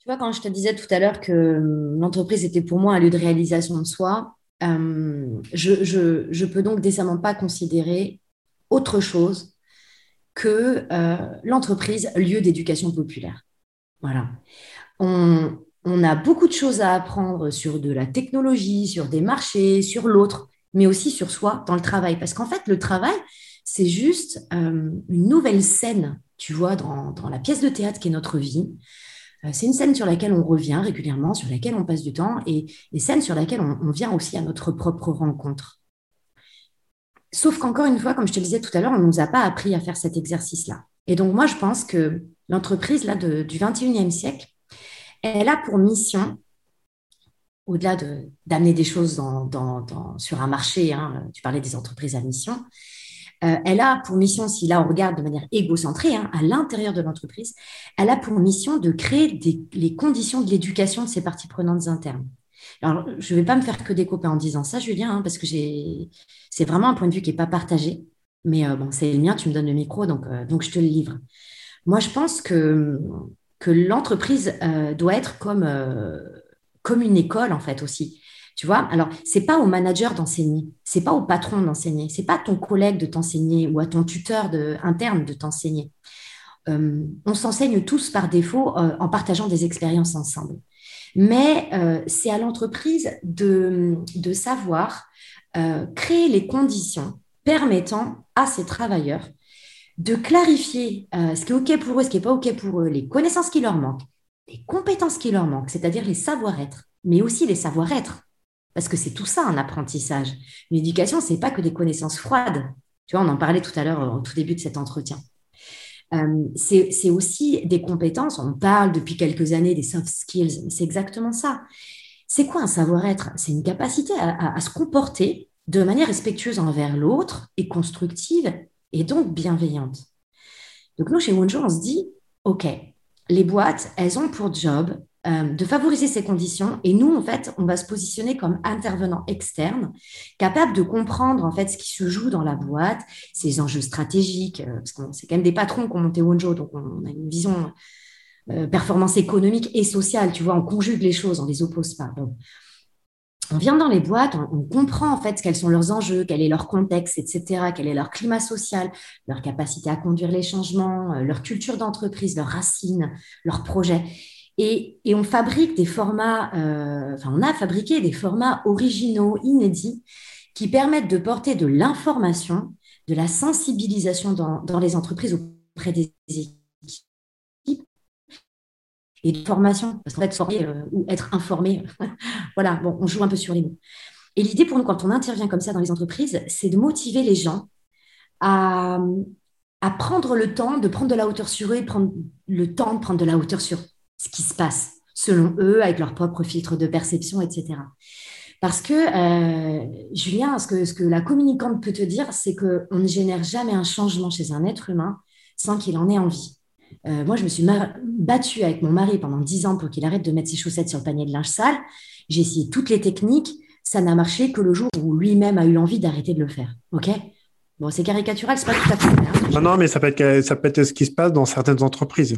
Tu vois, quand je te disais tout à l'heure que hum, l'entreprise était pour moi un lieu de réalisation de soi, hum, je ne peux donc décemment pas considérer autre chose que euh, l'entreprise lieu d'éducation populaire. Voilà. On, a beaucoup de choses à apprendre sur de la technologie, sur des marchés, sur l'autre, mais aussi sur soi dans le travail. Parce qu'en fait, le travail, c'est juste euh, une nouvelle scène, tu vois, dans, la pièce de théâtre qui est notre vie. Euh, c'est une scène sur laquelle on revient régulièrement, sur laquelle on passe du temps, et des scènes sur laquelle on, vient aussi à notre propre rencontre. Sauf qu'encore une fois, comme je te disais tout à l'heure, on ne nous a pas appris à faire cet exercice-là. Et donc, moi, je pense que l'entreprise là, du 21e siècle, elle a pour mission, au-delà d'amener des choses sur un marché, hein, tu parlais des entreprises à mission, euh, elle a pour mission, si là on regarde de manière égocentrée, hein, à l'intérieur de l'entreprise, elle a pour mission de créer les conditions de l'éducation de ses parties prenantes internes. Alors, je ne vais pas me faire que des en disant ça, Julien, hein, parce que c'est vraiment un point de vue qui n'est pas partagé. Mais euh, bon, c'est le mien, tu me donnes le micro, donc, euh, donc je te le livre. Moi, je pense que que l'entreprise euh, doit être comme, comme une école, en fait, aussi. Tu vois, alors, c'est pas au manager d'enseigner, c'est pas au patron d'enseigner, c'est pas à ton collègue de t'enseigner ou à ton tuteur de, interne de t'enseigner. Euh, on s'enseigne tous par défaut en partageant des expériences ensemble. Mais c'est à l'entreprise de, de savoir créer les conditions permettant à ses travailleurs de clarifier euh, ce qui est OK pour eux, ce qui n'est pas OK pour eux, les connaissances qui leur manquent, les compétences qui leur manquent, c'est-à-dire les savoir-être, mais aussi les savoir-être. Parce que c'est tout ça un apprentissage. Une éducation, ce n'est pas que des connaissances froides. Tu vois, on en parlait tout à l'heure au tout début de cet entretien. Euh, c'est aussi des compétences. On parle depuis quelques années des soft skills. C'est exactement ça. C'est quoi un savoir-être? C'est une capacité à, à se comporter de manière respectueuse envers l'autre et constructive et donc bienveillante. Donc nous, chez Wonjo, on se dit, OK, les boîtes, elles ont pour job euh, de favoriser ces conditions et nous, en fait, on va se positionner comme intervenant externe, capable de comprendre en fait ce qui se joue dans la boîte, ses enjeux stratégiques, euh, parce que c'est quand même des patrons qui ont monté Wonjo, donc on, a une vision euh, performance économique et sociale, tu vois, on conjugue les choses, on les oppose pas on vient dans les boîtes, on, comprend en fait quels sont leurs enjeux, quel est leur contexte, etc., quel est leur climat social, leur capacité à conduire les changements, leur culture d'entreprise, leurs racines, leurs projets. Et, on fabrique des formats, euh, enfin, on a fabriqué des formats originaux, inédits, qui permettent de porter de l'information, de la sensibilisation dans, les entreprises auprès des équipes et de formation, parce qu'en fait, former euh, ou être informé, voilà, bon, on joue un peu sur les mots. Et l'idée pour nous, quand on intervient comme ça dans les entreprises, c'est de motiver les gens à, prendre le temps de prendre de la hauteur sur eux et prendre le temps de prendre de la hauteur sur ce qui se passe, selon eux, avec leur propre filtre de perception, etc. Parce que, euh, Julien, ce que, la communicante peut te dire, c'est qu'on ne génère jamais un changement chez un être humain sans qu'il en ait envie. Euh, moi, je me suis battue avec mon mari pendant dix ans pour qu'il arrête de mettre ses chaussettes sur le panier de linge sale. J'ai essayé toutes les techniques. Ça n'a marché que le jour où lui-même a eu l'envie d'arrêter de le faire. OK? Bon, c'est caricatural, c'est pas tout à fait. Non, non, mais ça peut, être, ça peut être ce qui se passe dans certaines entreprises.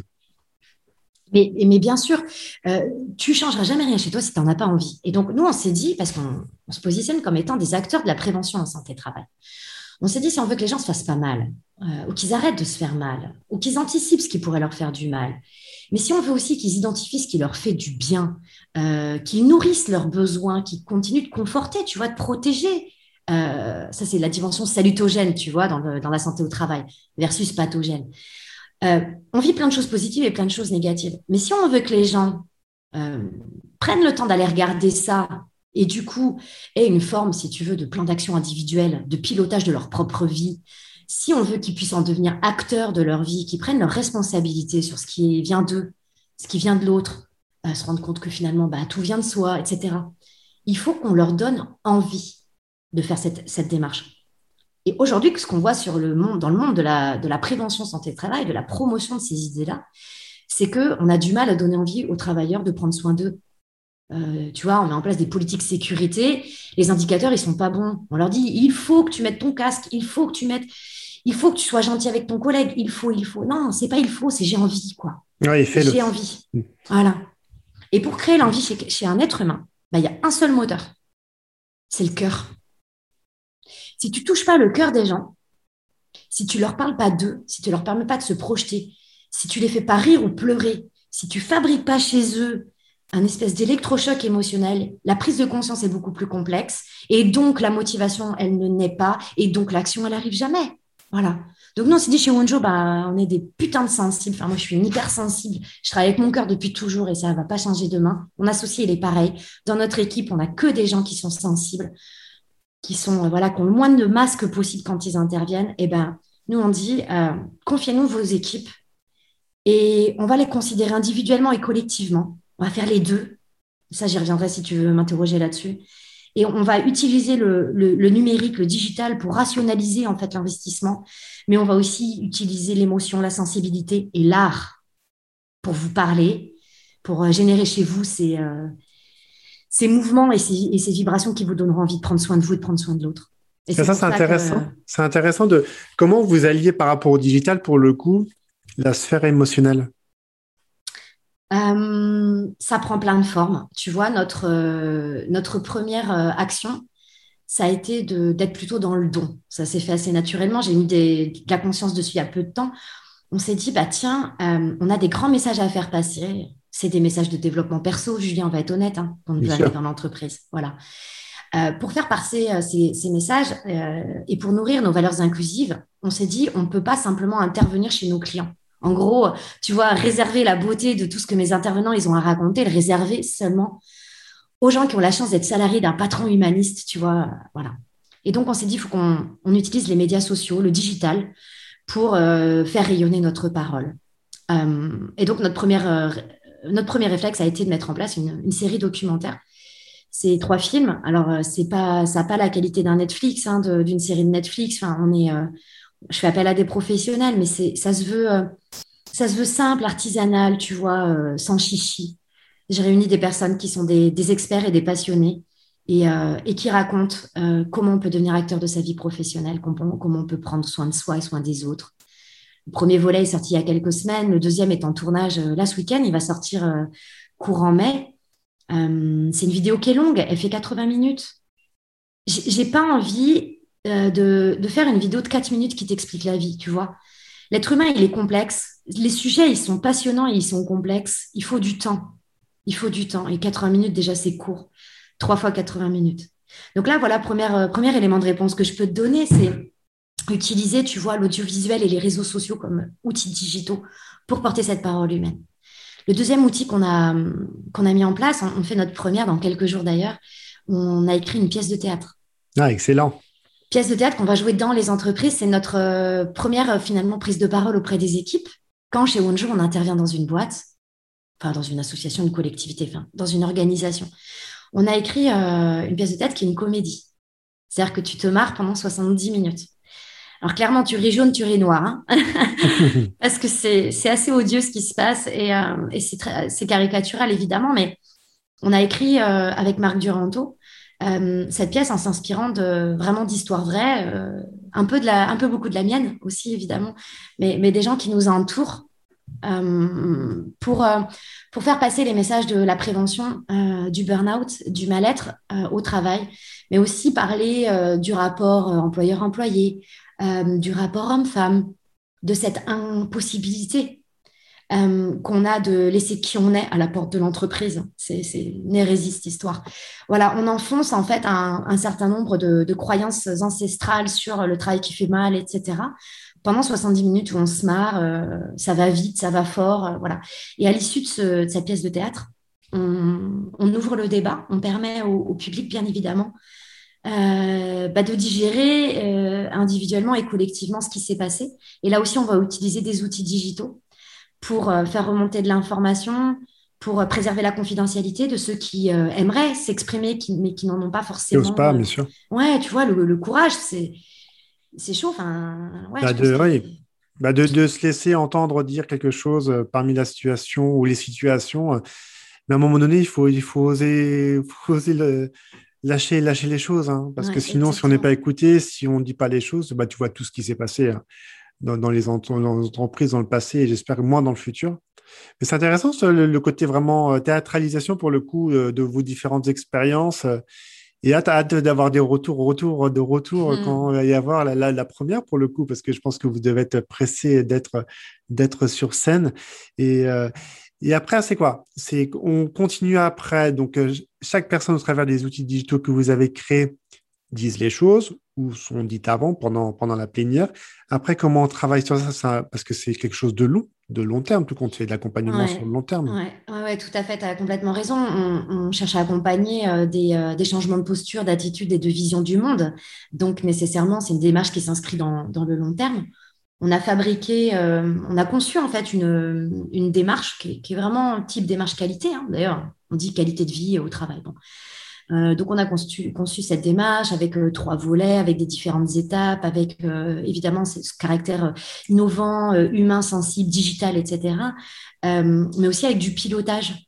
Mais, bien sûr, euh, tu changeras jamais rien chez toi si tu n'en as pas envie. Et donc, nous, on s'est dit, parce qu'on se positionne comme étant des acteurs de la prévention en santé-travail, on s'est dit, si on veut que les gens se fassent pas mal, euh, ou qu'ils arrêtent de se faire mal, ou qu'ils anticipent ce qui pourrait leur faire du mal, mais si on veut aussi qu'ils identifient ce qui leur fait du bien, euh, qu'ils nourrissent leurs besoins, qu'ils continuent de conforter, tu vois, de protéger. Euh, ça, c'est la dimension salutogène, tu vois, dans, la santé au travail, versus pathogène. On vit plein de choses positives et plein de choses négatives. Mais si on veut que les gens prennent le temps d'aller regarder ça et du coup aient une forme, si tu veux, de plan d'action individuel, de pilotage de leur propre vie, si on veut qu'ils puissent en devenir acteurs de leur vie, qu'ils prennent leurs responsabilités sur ce qui vient d'eux, ce qui vient de l'autre, se rendre compte que finalement, bah, tout vient de soi, etc. Il faut qu'on leur donne envie de faire cette démarche. Et aujourd'hui, ce qu'on voit sur le monde, dans le monde de la, de la prévention santé-travail, de la promotion de ces idées-là, c'est qu'on a du mal à donner envie aux travailleurs de prendre soin d'eux. Euh, tu vois, on met en place des politiques sécurité. Les indicateurs, ils sont pas bons. On leur dit, il faut que tu mettes ton casque, il faut que tu mettes, il faut que tu sois gentil avec ton collègue, il faut, il faut. Non, c'est pas il faut, c'est j'ai envie, quoi. Oui, j'ai envie. Voilà. Et pour créer l'envie chez, un être humain, bah, il y a un seul moteur. C'est le cœur. Si tu touches pas le cœur des gens, si tu leur parles pas d'eux, si tu leur permets pas de se projeter, si tu les fais pas rire ou pleurer, si tu fabriques pas chez eux un espèce d'électrochoc émotionnel, la prise de conscience est beaucoup plus complexe et donc la motivation, elle ne naît pas et donc l'action, elle arrive jamais. Voilà. Donc nous, on s'est dit chez Wonjo, bah, on est des putains de sensibles. Enfin, moi, je suis une hypersensible. Je travaille avec mon cœur depuis toujours et ça ne va pas changer demain. Mon associé, il est pareil. Dans notre équipe, on n'a que des gens qui sont sensibles, qui sont, euh, voilà, qui ont le moins de masques possible quand ils interviennent. Eh ben, nous, on dit, euh, confiez-nous vos équipes et on va les considérer individuellement et collectivement. On va faire les deux. Ça, j'y reviendrai si tu veux m'interroger là-dessus. Et on va utiliser le, numérique, le digital pour rationaliser en fait l'investissement, mais on va aussi utiliser l'émotion, la sensibilité et l'art pour vous parler, pour euh, générer chez vous ces, euh, ces mouvements et ces, et ces, vibrations qui vous donneront envie de prendre soin de vous et de prendre soin de l'autre. Et ça, c'est intéressant. C'est intéressant de comment vous alliez par rapport au digital pour le coup la sphère émotionnelle. Euh, ça prend plein de formes. Tu vois, notre, euh, notre première euh, action, ça a été d'être plutôt dans le don. Ça s'est fait assez naturellement. J'ai mis de la conscience dessus il y a peu de temps. On s'est dit, bah tiens, on a des grands messages à faire passer. C'est des messages de développement perso, Julien, on va être honnête, hein, quand nous arrive dans l'entreprise. Voilà. pour faire passer ces, ces, messages et pour nourrir nos valeurs inclusives, on s'est dit, on ne peut pas simplement intervenir chez nos clients. En gros, tu vois, réserver la beauté de tout ce que mes intervenants ils ont à raconter, le réserver seulement aux gens qui ont la chance d'être salariés d'un patron humaniste, tu vois, voilà. Et donc on s'est dit, il faut qu'on utilise les médias sociaux, le digital, pour euh, faire rayonner notre parole. Euh, et donc notre première, euh, notre premier réflexe a été de mettre en place une, série documentaire. C'est trois films. Alors c'est pas, ça n'a pas la qualité d'un Netflix, hein, d'une série de Netflix. Enfin, on est je fais appel à des professionnels, mais c'est, ça se veut, euh, ça se veut simple, artisanal, tu vois, euh, sans chichi. J'ai réuni des personnes qui sont des, experts et des passionnés et, euh, qui racontent comment on peut devenir acteur de sa vie professionnelle, comment, on peut prendre soin de soi et soin des autres. Le premier volet est sorti il y a quelques semaines, le deuxième est en tournage là ce week-end, il va sortir courant mai. c'est une vidéo qui est longue, elle fait 80 minutes. J'ai pas envie euh, de, faire une vidéo de 4 minutes qui t'explique la vie, tu vois. L'être humain, il est complexe. Les sujets, ils sont passionnants et ils sont complexes. Il faut du temps. Il faut du temps. Et 80 minutes, déjà, c'est court. 3 fois 80 minutes. Donc là, voilà, premier, euh, premier élément de réponse que je peux te donner, c'est utiliser, tu vois, l'audiovisuel et les réseaux sociaux comme outils digitaux pour porter cette parole humaine. Le deuxième outil qu'on a, qu'on a mis en place, on fait notre première dans quelques jours d'ailleurs, on a écrit une pièce de théâtre. Ah, excellent pièce de théâtre qu'on va jouer dans les entreprises. C'est notre euh, première euh, finalement prise de parole auprès des équipes. Quand chez Wonjo, on intervient dans une boîte, enfin dans une association, une collectivité, enfin dans une organisation, on a écrit euh, une pièce de théâtre qui est une comédie. C'est-à-dire que tu te marres pendant 70 minutes. Alors clairement, tu ris jaune, tu ris noir, hein. Parce que c'est assez odieux ce qui se passe et, et c'est caricatural évidemment, mais on a écrit avec Marc Duranto euh, cette pièce en s'inspirant de vraiment d'histoires vraies, euh, un peu de la, un peu beaucoup de la mienne aussi évidemment, mais, mais des gens qui nous entourent euh, pour pour faire passer les messages de la prévention du burn-out, du mal-être au travail, mais aussi parler du rapport employeur-employé, du rapport homme-femme, de cette impossibilité euh, qu'on a de laisser qui on est à la porte de l'entreprise. C'est une hérésie, histoire. Voilà, on enfonce en fait un, certain nombre de, croyances ancestrales sur le travail qui fait mal, etc. Pendant 70 minutes où on se marre, euh, ça va vite, ça va fort, euh, voilà. Et à l'issue de, cette pièce de théâtre, on, ouvre le débat, on permet au, public, bien évidemment, bah, de digérer individuellement et collectivement ce qui s'est passé. Et là aussi, on va utiliser des outils digitaux pour faire remonter de l'information, pour préserver la confidentialité de ceux qui aimeraient s'exprimer, mais qui n'en ont pas forcément. Qui pas, bien sûr. Ouais, tu vois, le, courage, c'est c'est chaud. Enfin, ouais, bah, de, bah, de, de, se laisser entendre dire quelque chose parmi la situation ou les situations. Mais à un moment donné, il faut, il faut oser, faut oser le, lâcher, lâcher les choses. Hein, parce que sinon, si on n'est pas écouté, si on ne dit pas les choses, bah, tu vois tout ce qui s'est passé hein, dans, les entreprises dans le passé et j'espère moins dans le futur. Mais c'est intéressant le, côté vraiment euh, théâtralisation pour le coup euh, de vos différentes expériences. Euh, et hâte, hâte d'avoir des retours, retours, de retour hmm. quand il va y avoir la, la, première pour le coup, parce que je pense que vous devez être pressé d'être d'être sur scène. Et, et après, c'est quoi? C'est qu'on continue après. Donc, euh, chaque personne au travers des outils digitaux que vous avez créés disent les choses ou sont dites avant, pendant, pendant la plénière. Après, comment on travaille sur ça, Parce que c'est quelque chose de long, de long terme, tout compte fait de l'accompagnement sur le long terme. Oui, ouais, tout à fait, tu as complètement raison. On, cherche à accompagner euh, des, euh, des, changements de posture, d'attitude et de vision du monde. Donc, nécessairement, c'est une démarche qui s'inscrit dans, dans, le long terme on a fabriqué, euh, on a conçu en fait une, démarche qui est, vraiment type démarche qualité. Hein. D'ailleurs, on dit qualité de vie au travail. Euh, donc, on a conçu, cette démarche avec euh, trois volets, avec des différentes étapes, avec évidemment ce caractère innovant, humain, sensible, digital, etc. mais aussi avec du pilotage.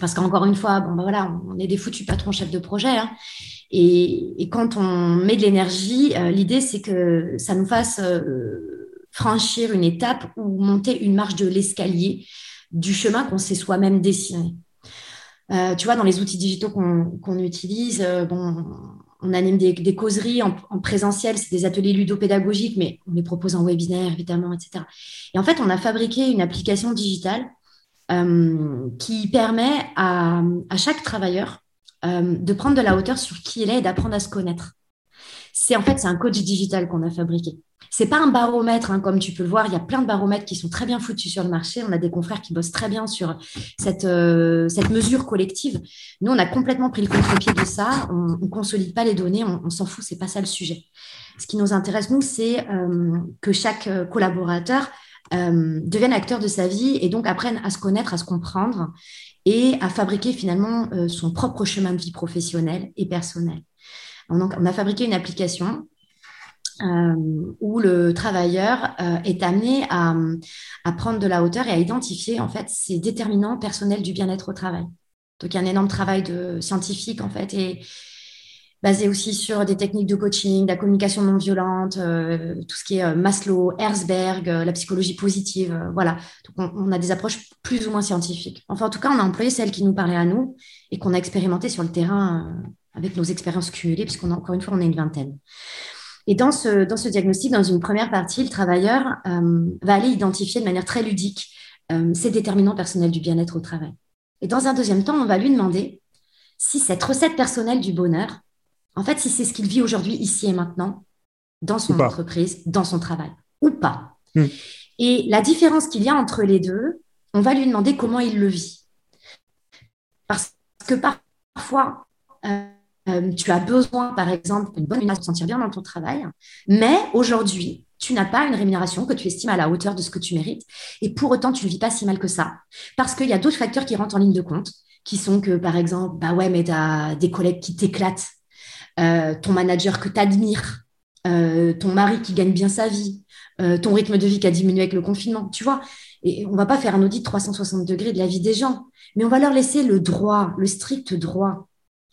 Parce qu'encore une fois, voilà, on est des foutus patrons chefs de projet. Hein. Et, quand on met de l'énergie, l'idée, c'est que ça nous fasse franchir une étape ou monter une marche de l'escalier du chemin qu'on s'est soi-même dessiné. Euh, tu vois, dans les outils digitaux qu'on utilise, euh, on anime des, des causeries en, présentiel, c'est des ateliers ludopédagogiques, mais on les propose en webinaire, évidemment, etc. Et en fait, on a fabriqué une application digitale euh, qui permet à, à chaque travailleur de prendre de la hauteur sur qui il est et d'apprendre à se connaître. C'est en fait, c'est un coach digital qu'on a fabriqué. C'est pas un baromètre, hein, comme tu peux le voir. Il y a plein de baromètres qui sont très bien foutus sur le marché. On a des confrères qui bossent très bien sur cette, euh, mesure collective. Nous, on a complètement pris le contre-pied de ça. On, ne consolide pas les données. On, s'en fout. C'est pas ça le sujet. Ce qui nous intéresse, nous, c'est euh, que chaque euh, collaborateur devienne acteur de sa vie et donc apprenne à se connaître, à se comprendre et à fabriquer finalement son propre chemin de vie professionnel et personnel. On a fabriqué une application euh, où le travailleur euh, est amené à, prendre de la hauteur et à identifier en fait ses déterminants personnels du bien-être au travail. Donc il y a un énorme travail de scientifique en fait et basé aussi sur des techniques de coaching, de la communication non violente, euh, tout ce qui est Maslow, Herzberg, la psychologie positive, voilà. Donc on, on, a des approches plus ou moins scientifiques. Enfin en tout cas on a employé celles qui nous parlaient à nous et qu'on a expérimenté sur le terrain avec nos expériences cumulées puisqu'on a encore une fois on est une vingtaine. Et dans ce, dans ce diagnostic, dans une première partie, le travailleur euh, va aller identifier de manière très ludique euh, ses déterminants personnels du bien-être au travail. Et dans un deuxième temps, on va lui demander si cette recette personnelle du bonheur, en fait, si c'est ce qu'il vit aujourd'hui, ici et maintenant, dans son entreprise, dans son travail, ou pas. Hmm. Et la différence qu'il y a entre les deux, on va lui demander comment il le vit. Parce que parfois, euh, euh, tu as besoin, par exemple, d'une bonne rémunération pour te sentir bien dans ton travail, mais aujourd'hui, tu n'as pas une rémunération que tu estimes à la hauteur de ce que tu mérites, et pour autant, tu ne vis pas si mal que ça, parce qu'il y a d'autres facteurs qui rentrent en ligne de compte, qui sont que, par exemple, bah ouais, mais tu as des collègues qui t'éclatent, euh, ton manager que tu admires, euh, ton mari qui gagne bien sa vie, ton rythme de vie qui a diminué avec le confinement, tu vois. Et on va pas faire un audit 360 degrés de la vie des gens, mais on va leur laisser le droit, le strict droit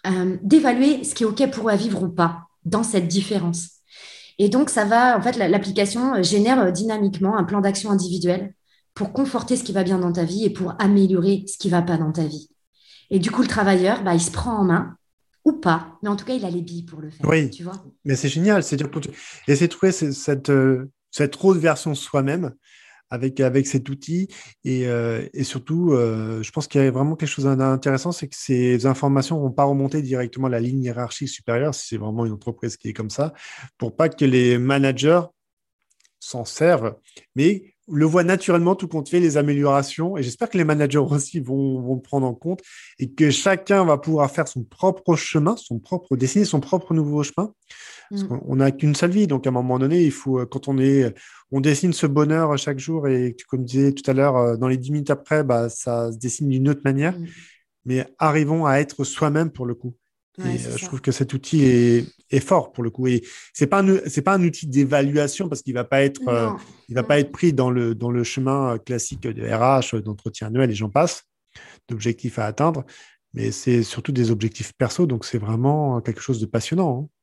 euh, d'évaluer ce qui est OK pour eux à vivre ou pas dans cette différence. Et donc, ça va, en fait, l'application euh, génère euh, dynamiquement un plan d'action individuel pour conforter ce qui va bien dans ta vie et pour améliorer ce qui va pas dans ta vie. Et du coup, le travailleur, bah, il se prend en main ou pas, mais en tout cas, il a les billes pour le faire. Oui, tu vois mais c'est génial. C'est essayer de trouver cette, cette autre version soi-même avec, cet outil. Et, euh, surtout, euh, je pense qu'il y a vraiment quelque chose d'intéressant, c'est que ces informations ne vont pas remonter directement à la ligne hiérarchique supérieure, si c'est vraiment une entreprise qui est comme ça, pour pas que les managers s'en servent, mais le voit naturellement tout compte fait, les améliorations. Et j'espère que les managers aussi vont, vont le prendre en compte et que chacun va pouvoir faire son propre chemin, son propre, dessiner son propre nouveau chemin. Parce mm. qu'on n'a qu'une seule vie. Donc, à un moment donné, il faut, quand on est, on dessine ce bonheur chaque jour et comme tu disais tout à l'heure, euh, dans les dix minutes après, bah, ça se dessine d'une autre manière. Mm. Mais arrivons à être soi-même pour le coup. Et euh, je trouve que cet outil est, fort pour le coup. Et c'est pas c'est pas un outil d'évaluation parce qu'il va pas être, euh, il va pas être pris dans le dans le chemin classique de RH, d'entretien annuel et j'en passe, d'objectifs à atteindre. Mais c'est surtout des objectifs perso, donc c'est vraiment quelque chose de passionnant. Hein.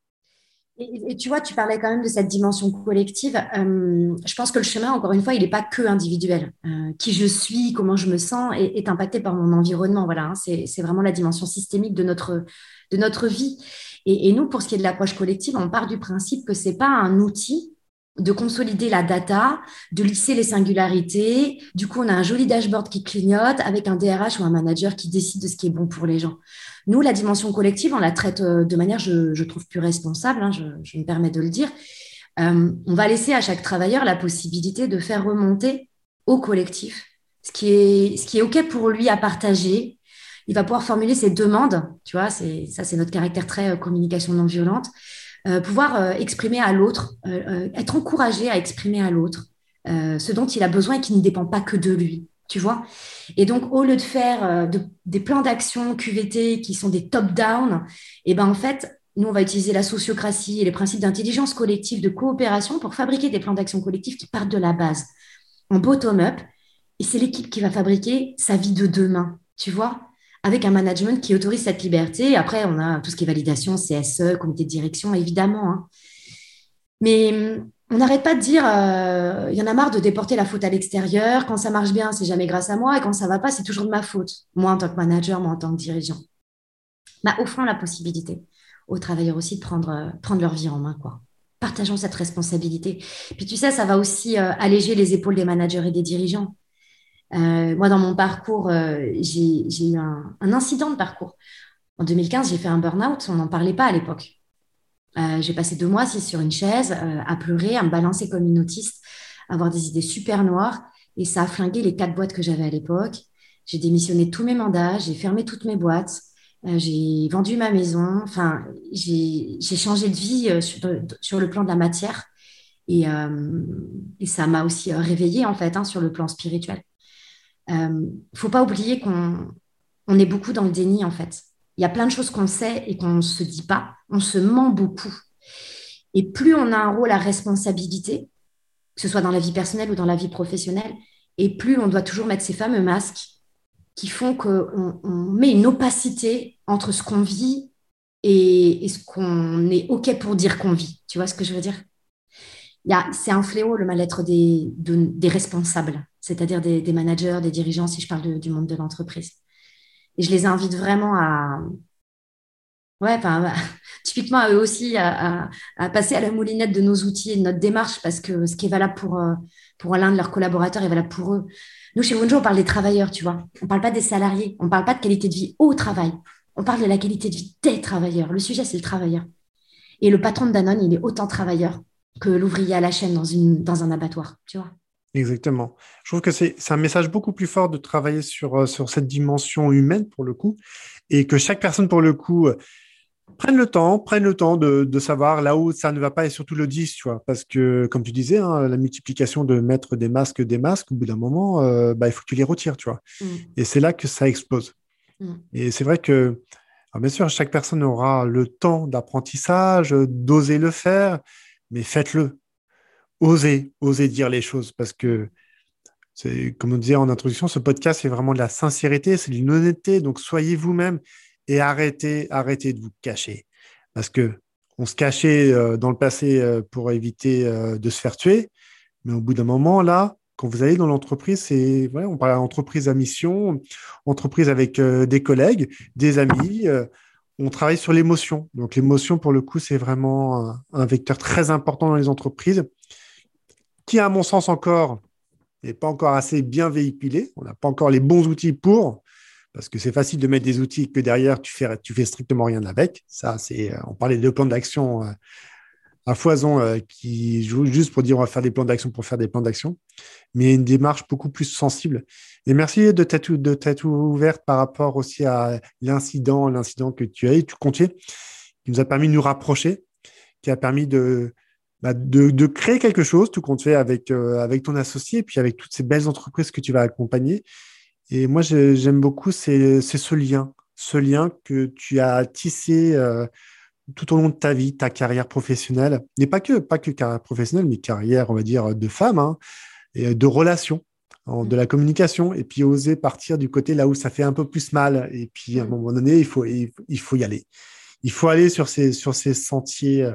Et, tu vois, tu parlais quand même de cette dimension collective. Euh, je pense que le chemin, encore une fois, il n'est pas que individuel. Euh, qui je suis, comment je me sens est, impacté par mon environnement. Voilà, hein. c'est vraiment la dimension systémique de notre, de notre vie. Et, et nous, pour ce qui est de l'approche collective, on part du principe que ce n'est pas un outil de consolider la data, de lisser les singularités. Du coup, on a un joli dashboard qui clignote avec un DRH ou un manager qui décide de ce qui est bon pour les gens. Nous, la dimension collective, on la traite euh, de manière, je, trouve, plus responsable, hein, je, me permets de le dire. Euh, on va laisser à chaque travailleur la possibilité de faire remonter au collectif ce qui est, ce qui est OK pour lui à partager. Il va pouvoir formuler ses demandes, tu vois, ça c'est notre caractère très euh, communication non violente. Pouvoir exprimer à l'autre, être encouragé à exprimer à l'autre ce dont il a besoin et qui ne dépend pas que de lui tu vois. Et donc, au lieu de faire euh, des plans d'action QVT qui sont des top-down, et eh ben en fait, nous, on va utiliser la sociocratie et les principes d'intelligence collective, de coopération pour fabriquer des plans d'action collectifs qui partent de la base, en bottom-up. Et c'est l'équipe qui va fabriquer sa vie de demain, tu vois, avec un management qui autorise cette liberté. Après, on a tout ce qui est validation, CSE, comité de direction, évidemment. Hein. Mais on n'arrête pas de dire, euh, il y en a marre de déporter la faute à l'extérieur. Quand ça marche bien, c'est jamais grâce à moi. Et quand ça va pas, c'est toujours de ma faute. Moi, en tant que manager, moi, en tant que dirigeant. Bah, offrons la possibilité aux travailleurs aussi de prendre, euh, prendre leur vie en main. Quoi. Partageons cette responsabilité. Puis tu sais, ça va aussi euh, alléger les épaules des managers et des dirigeants. Moi, dans mon parcours, j'ai eu un, incident de parcours. En 2015, j'ai fait un burn-out. On n'en parlait pas à l'époque. Euh, j'ai passé deux mois assis sur une chaise, euh, à pleurer, à me balancer comme une autiste, à avoir des idées super noires. Et ça a flingué les quatre boîtes que j'avais à l'époque. J'ai démissionné tous mes mandats, j'ai fermé toutes mes boîtes, euh, j'ai vendu ma maison. Enfin, j'ai changé de vie sur, le plan de la matière. Et, et ça m'a aussi réveillée, en fait, hein, sur le plan spirituel. Il ne faut pas oublier qu'on on est beaucoup dans le déni, en fait. Il y a plein de choses qu'on sait et qu'on ne se dit pas. On se ment beaucoup. Et plus on a un rôle à responsabilité, que ce soit dans la vie personnelle ou dans la vie professionnelle, et plus on doit toujours mettre ces fameux masques qui font qu'on on met une opacité entre ce qu'on vit et, ce qu'on est OK pour dire qu'on vit. Tu vois ce que je veux dire? C'est un fléau, le mal-être des, des responsables, c'est-à-dire des, managers, des dirigeants, si je parle du monde de l'entreprise. Et je les invite vraiment à, ouais, enfin, typiquement à eux aussi, à, passer à la moulinette de nos outils et de notre démarche, parce que ce qui est valable pour, euh, pour l'un de leurs collaborateurs est valable pour eux. Nous, chez Wunjo, on parle des travailleurs, tu vois. On ne parle pas des salariés. On ne parle pas de qualité de vie au travail. On parle de la qualité de vie des travailleurs. Le sujet, c'est le travailleur. Et le patron de Danone, il est autant travailleur que l'ouvrier à la chaîne dans, une, dans un abattoir, tu vois. Exactement. Je trouve que c'est un message beaucoup plus fort de travailler sur, euh, sur cette dimension humaine pour le coup, et que chaque personne pour le coup euh, prenne le temps, prenne le temps de, de, savoir là où ça ne va pas et surtout le disent, tu vois, parce que comme tu disais, hein, la multiplication de mettre des masques, des masques, au bout d'un moment, euh, bah, il faut que tu les retires, tu vois. Mm. Et c'est là que ça explose. Mm. Et c'est vrai que, bien sûr, chaque personne aura le temps d'apprentissage, d'oser le faire, mais faites-le oser, oser dire les choses parce que comme on disait en introduction, ce podcast c'est vraiment de la sincérité, c'est de l'honnêteté. Donc soyez vous-même et arrêtez, arrêtez de vous cacher parce que on se cachait euh, dans le passé euh, pour éviter euh, de se faire tuer, mais au bout d'un moment là, quand vous allez dans l'entreprise, c'est voilà, on parle d'entreprise à mission, entreprise avec des collègues, des amis. on travaille sur l'émotion. Donc l'émotion, pour le coup, c'est vraiment un, vecteur très important dans les entreprises qui, à mon sens, encore n'est pas encore assez bien véhiculé. On n'a pas encore les bons outils pour, parce que c'est facile de mettre des outils que derrière, tu fais, fais strictement rien avec. Ça, c'est, euh, on parlait de plan d'action euh, à foison euh, qui juste pour dire on va faire des plans d'action pour faire des plans d'action, mais une démarche beaucoup plus sensible. Et merci de t'être, de ouverte par rapport aussi à l'incident, l'incident que tu as eu, tu comptais, qui nous a permis de nous rapprocher, qui a permis de, bah, de, créer quelque chose, tout compte fait, avec, euh, avec ton associé, et puis avec toutes ces belles entreprises que tu vas accompagner. Et moi, j'aime beaucoup, c'est ce lien, ce lien que tu as tissé euh, tout au long de ta vie, ta carrière professionnelle, mais pas que, pas que carrière professionnelle, mais carrière, on va dire, de femme, hein, et de relations, de la communication, et puis oser partir du côté là où ça fait un peu plus mal. Et puis, à un moment donné, il faut, il, faut y aller. Il faut aller sur ces, sur ces sentiers. Euh,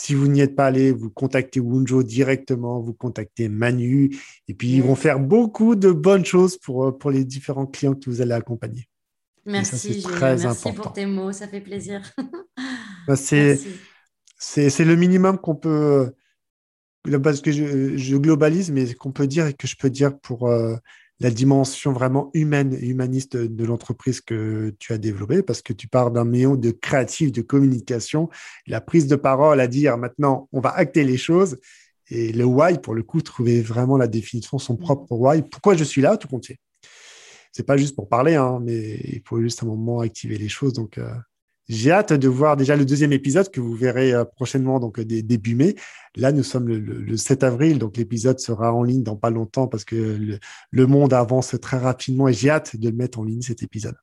si vous n'y êtes pas allé, vous contactez Wunjo directement, vous contactez Manu, et puis ils vont faire beaucoup de bonnes choses pour, euh, pour les différents clients que vous allez accompagner. Merci, très merci pour tes mots, ça fait plaisir. Bah, c'est, c'est, le minimum qu'on peut, parce que je, globalise, mais qu'on peut dire et que je peux dire pour euh, la dimension vraiment humaine et humaniste de, l'entreprise que tu as développée, parce que tu pars d'un million de créatif, de communication, la prise de parole à dire maintenant, on va acter les choses. Et le why, pour le coup, trouver vraiment la définition, son propre why. Pourquoi je suis là, tout compte C'est pas juste pour parler, hein, mais il faut juste un moment activer les choses. Donc, euh, j'ai hâte de voir déjà le deuxième épisode que vous verrez euh, prochainement, donc début mai. Là, nous sommes le, 7 avril, donc l'épisode sera en ligne dans pas longtemps parce que le, monde avance très rapidement et j'ai hâte de le mettre en ligne cet épisode.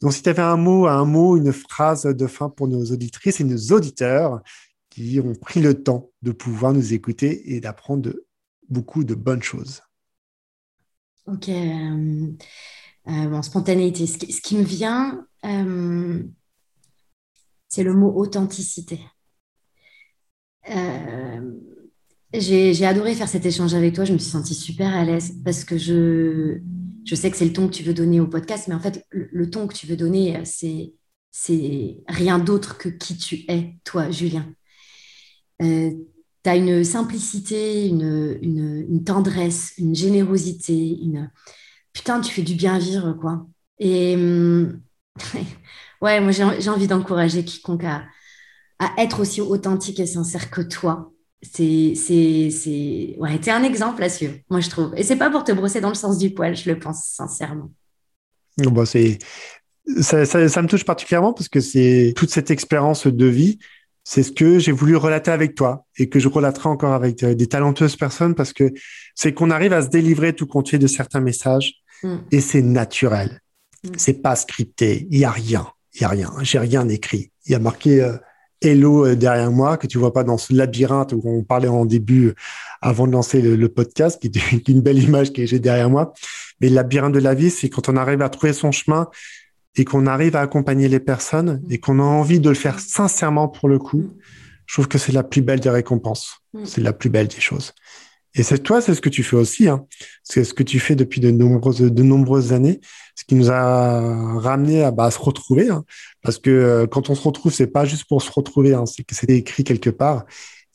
Donc, si tu avais un mot, un mot, une phrase de fin pour nos auditrices et nos auditeurs qui ont pris le temps de pouvoir nous écouter et d'apprendre beaucoup de bonnes choses? Ok. Euh, euh, spontanéité. Ce qui, me vient, c'est le mot authenticité. Euh, j'ai adoré faire cet échange avec toi. Je me suis sentie super à l'aise parce que je, je sais que c'est le ton que tu veux donner au podcast, mais en fait, le, ton que tu veux donner, c'est rien d'autre que qui tu es, toi, Julien. Euh, tu as une simplicité, une, une, une, tendresse, une générosité, une... Putain, tu fais du bien vivre, quoi. Et hum, ouais, moi j'ai envie d'encourager quiconque à, être aussi authentique et sincère que toi. C'est c'est ouais, un exemple à suivre, moi je trouve. Et c'est pas pour te brosser dans le sens du poil, je le pense sincèrement. Bon, c'est ça, ça, me touche particulièrement parce que c'est toute cette expérience de vie, c'est ce que j'ai voulu relater avec toi et que je relaterai encore avec des talentueuses personnes parce que c'est qu'on arrive à se délivrer tout compte de certains messages mm. et c'est naturel. Mm. C'est pas scripté, il y a rien. Il n'y a rien. J'ai rien écrit. Il y a marqué euh, Hello euh, derrière moi que tu vois pas dans ce labyrinthe où on parlait en début euh, avant de lancer le, podcast, qui est une belle image que j'ai derrière moi. Mais le labyrinthe de la vie, c'est quand on arrive à trouver son chemin et qu'on arrive à accompagner les personnes et qu'on a envie de le faire sincèrement pour le coup. Je trouve que c'est la plus belle des récompenses. Mm. C'est la plus belle des choses. Et c'est toi, c'est ce que tu fais aussi. Hein. C'est ce que tu fais depuis de nombreuses, de nombreuses années, ce qui nous a ramené à, bah, se retrouver. Hein. Parce que euh, quand on se retrouve, c'est pas juste pour se retrouver, hein, c'est que écrit quelque part.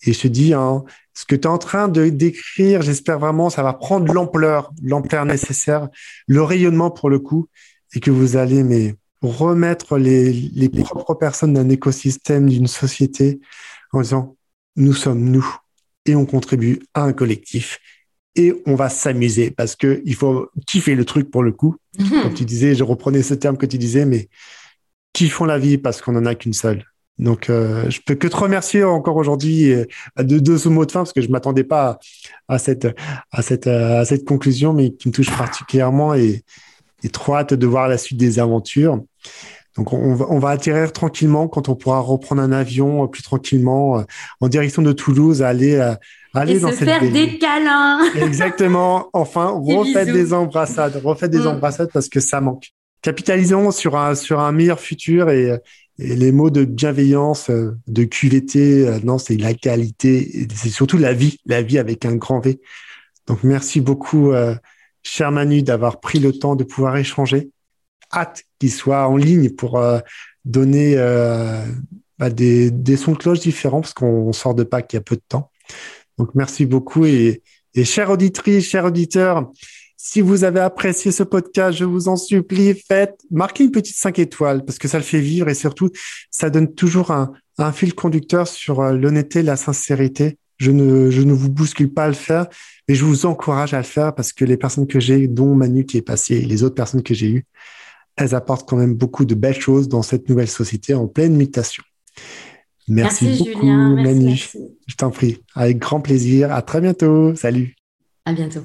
Et je te dis, hein, ce que tu es en train de décrire, j'espère vraiment, ça va prendre l'ampleur, l'ampleur nécessaire, le rayonnement pour le coup, et que vous allez remettre les, les propres personnes d'un écosystème, d'une société, en disant, nous sommes nous et on contribue à un collectif et on va s'amuser parce que il faut kiffer le truc pour le coup. Mhm. Comme tu disais, je reprenais ce terme que tu disais, mais kiffons la vie parce qu'on en a qu'une seule. Donc, euh, je peux que te remercier encore aujourd'hui euh, de, de, ce mot de fin parce que je m'attendais pas à, cette à cette à cette conclusion, mais qui me touche particulièrement et, et trop hâte de voir la suite des aventures. Donc on va, on va atterrir tranquillement quand on pourra reprendre un avion euh, plus tranquillement euh, en direction de Toulouse, aller euh, aller Et dans se faire des câlins. Exactement. Enfin, refaites des embrassades, refaites des embrassades parce que ça manque. Capitalisons sur un sur un meilleur futur et, et les mots de bienveillance, de QVT, non, c'est la qualité, c'est surtout la vie, la vie avec un grand V. Donc merci beaucoup, cher Manu, d'avoir pris le temps de pouvoir échanger hâte qu'il soit en ligne pour euh, donner euh, bah, des, sons de cloche différents parce qu'on sort de Pâques il y a peu de temps. Donc merci beaucoup et, et chère auditrice, chers auditeurs, si vous avez apprécié ce podcast, je vous en supplie, faites, marquez une petite 5 étoiles parce que ça le fait vivre et surtout, ça donne toujours un, un fil conducteur sur euh, l'honnêteté, la sincérité. Je ne, je ne vous bouscule pas à le faire, mais je vous encourage à le faire parce que les personnes que j'ai, dont Manu qui est passé et les autres personnes que j'ai eues, elles apportent quand même beaucoup de belles choses dans cette nouvelle société en pleine mutation. Merci, beaucoup, Manu. Je t'en prie. Avec grand plaisir. À très bientôt. Salut. À bientôt.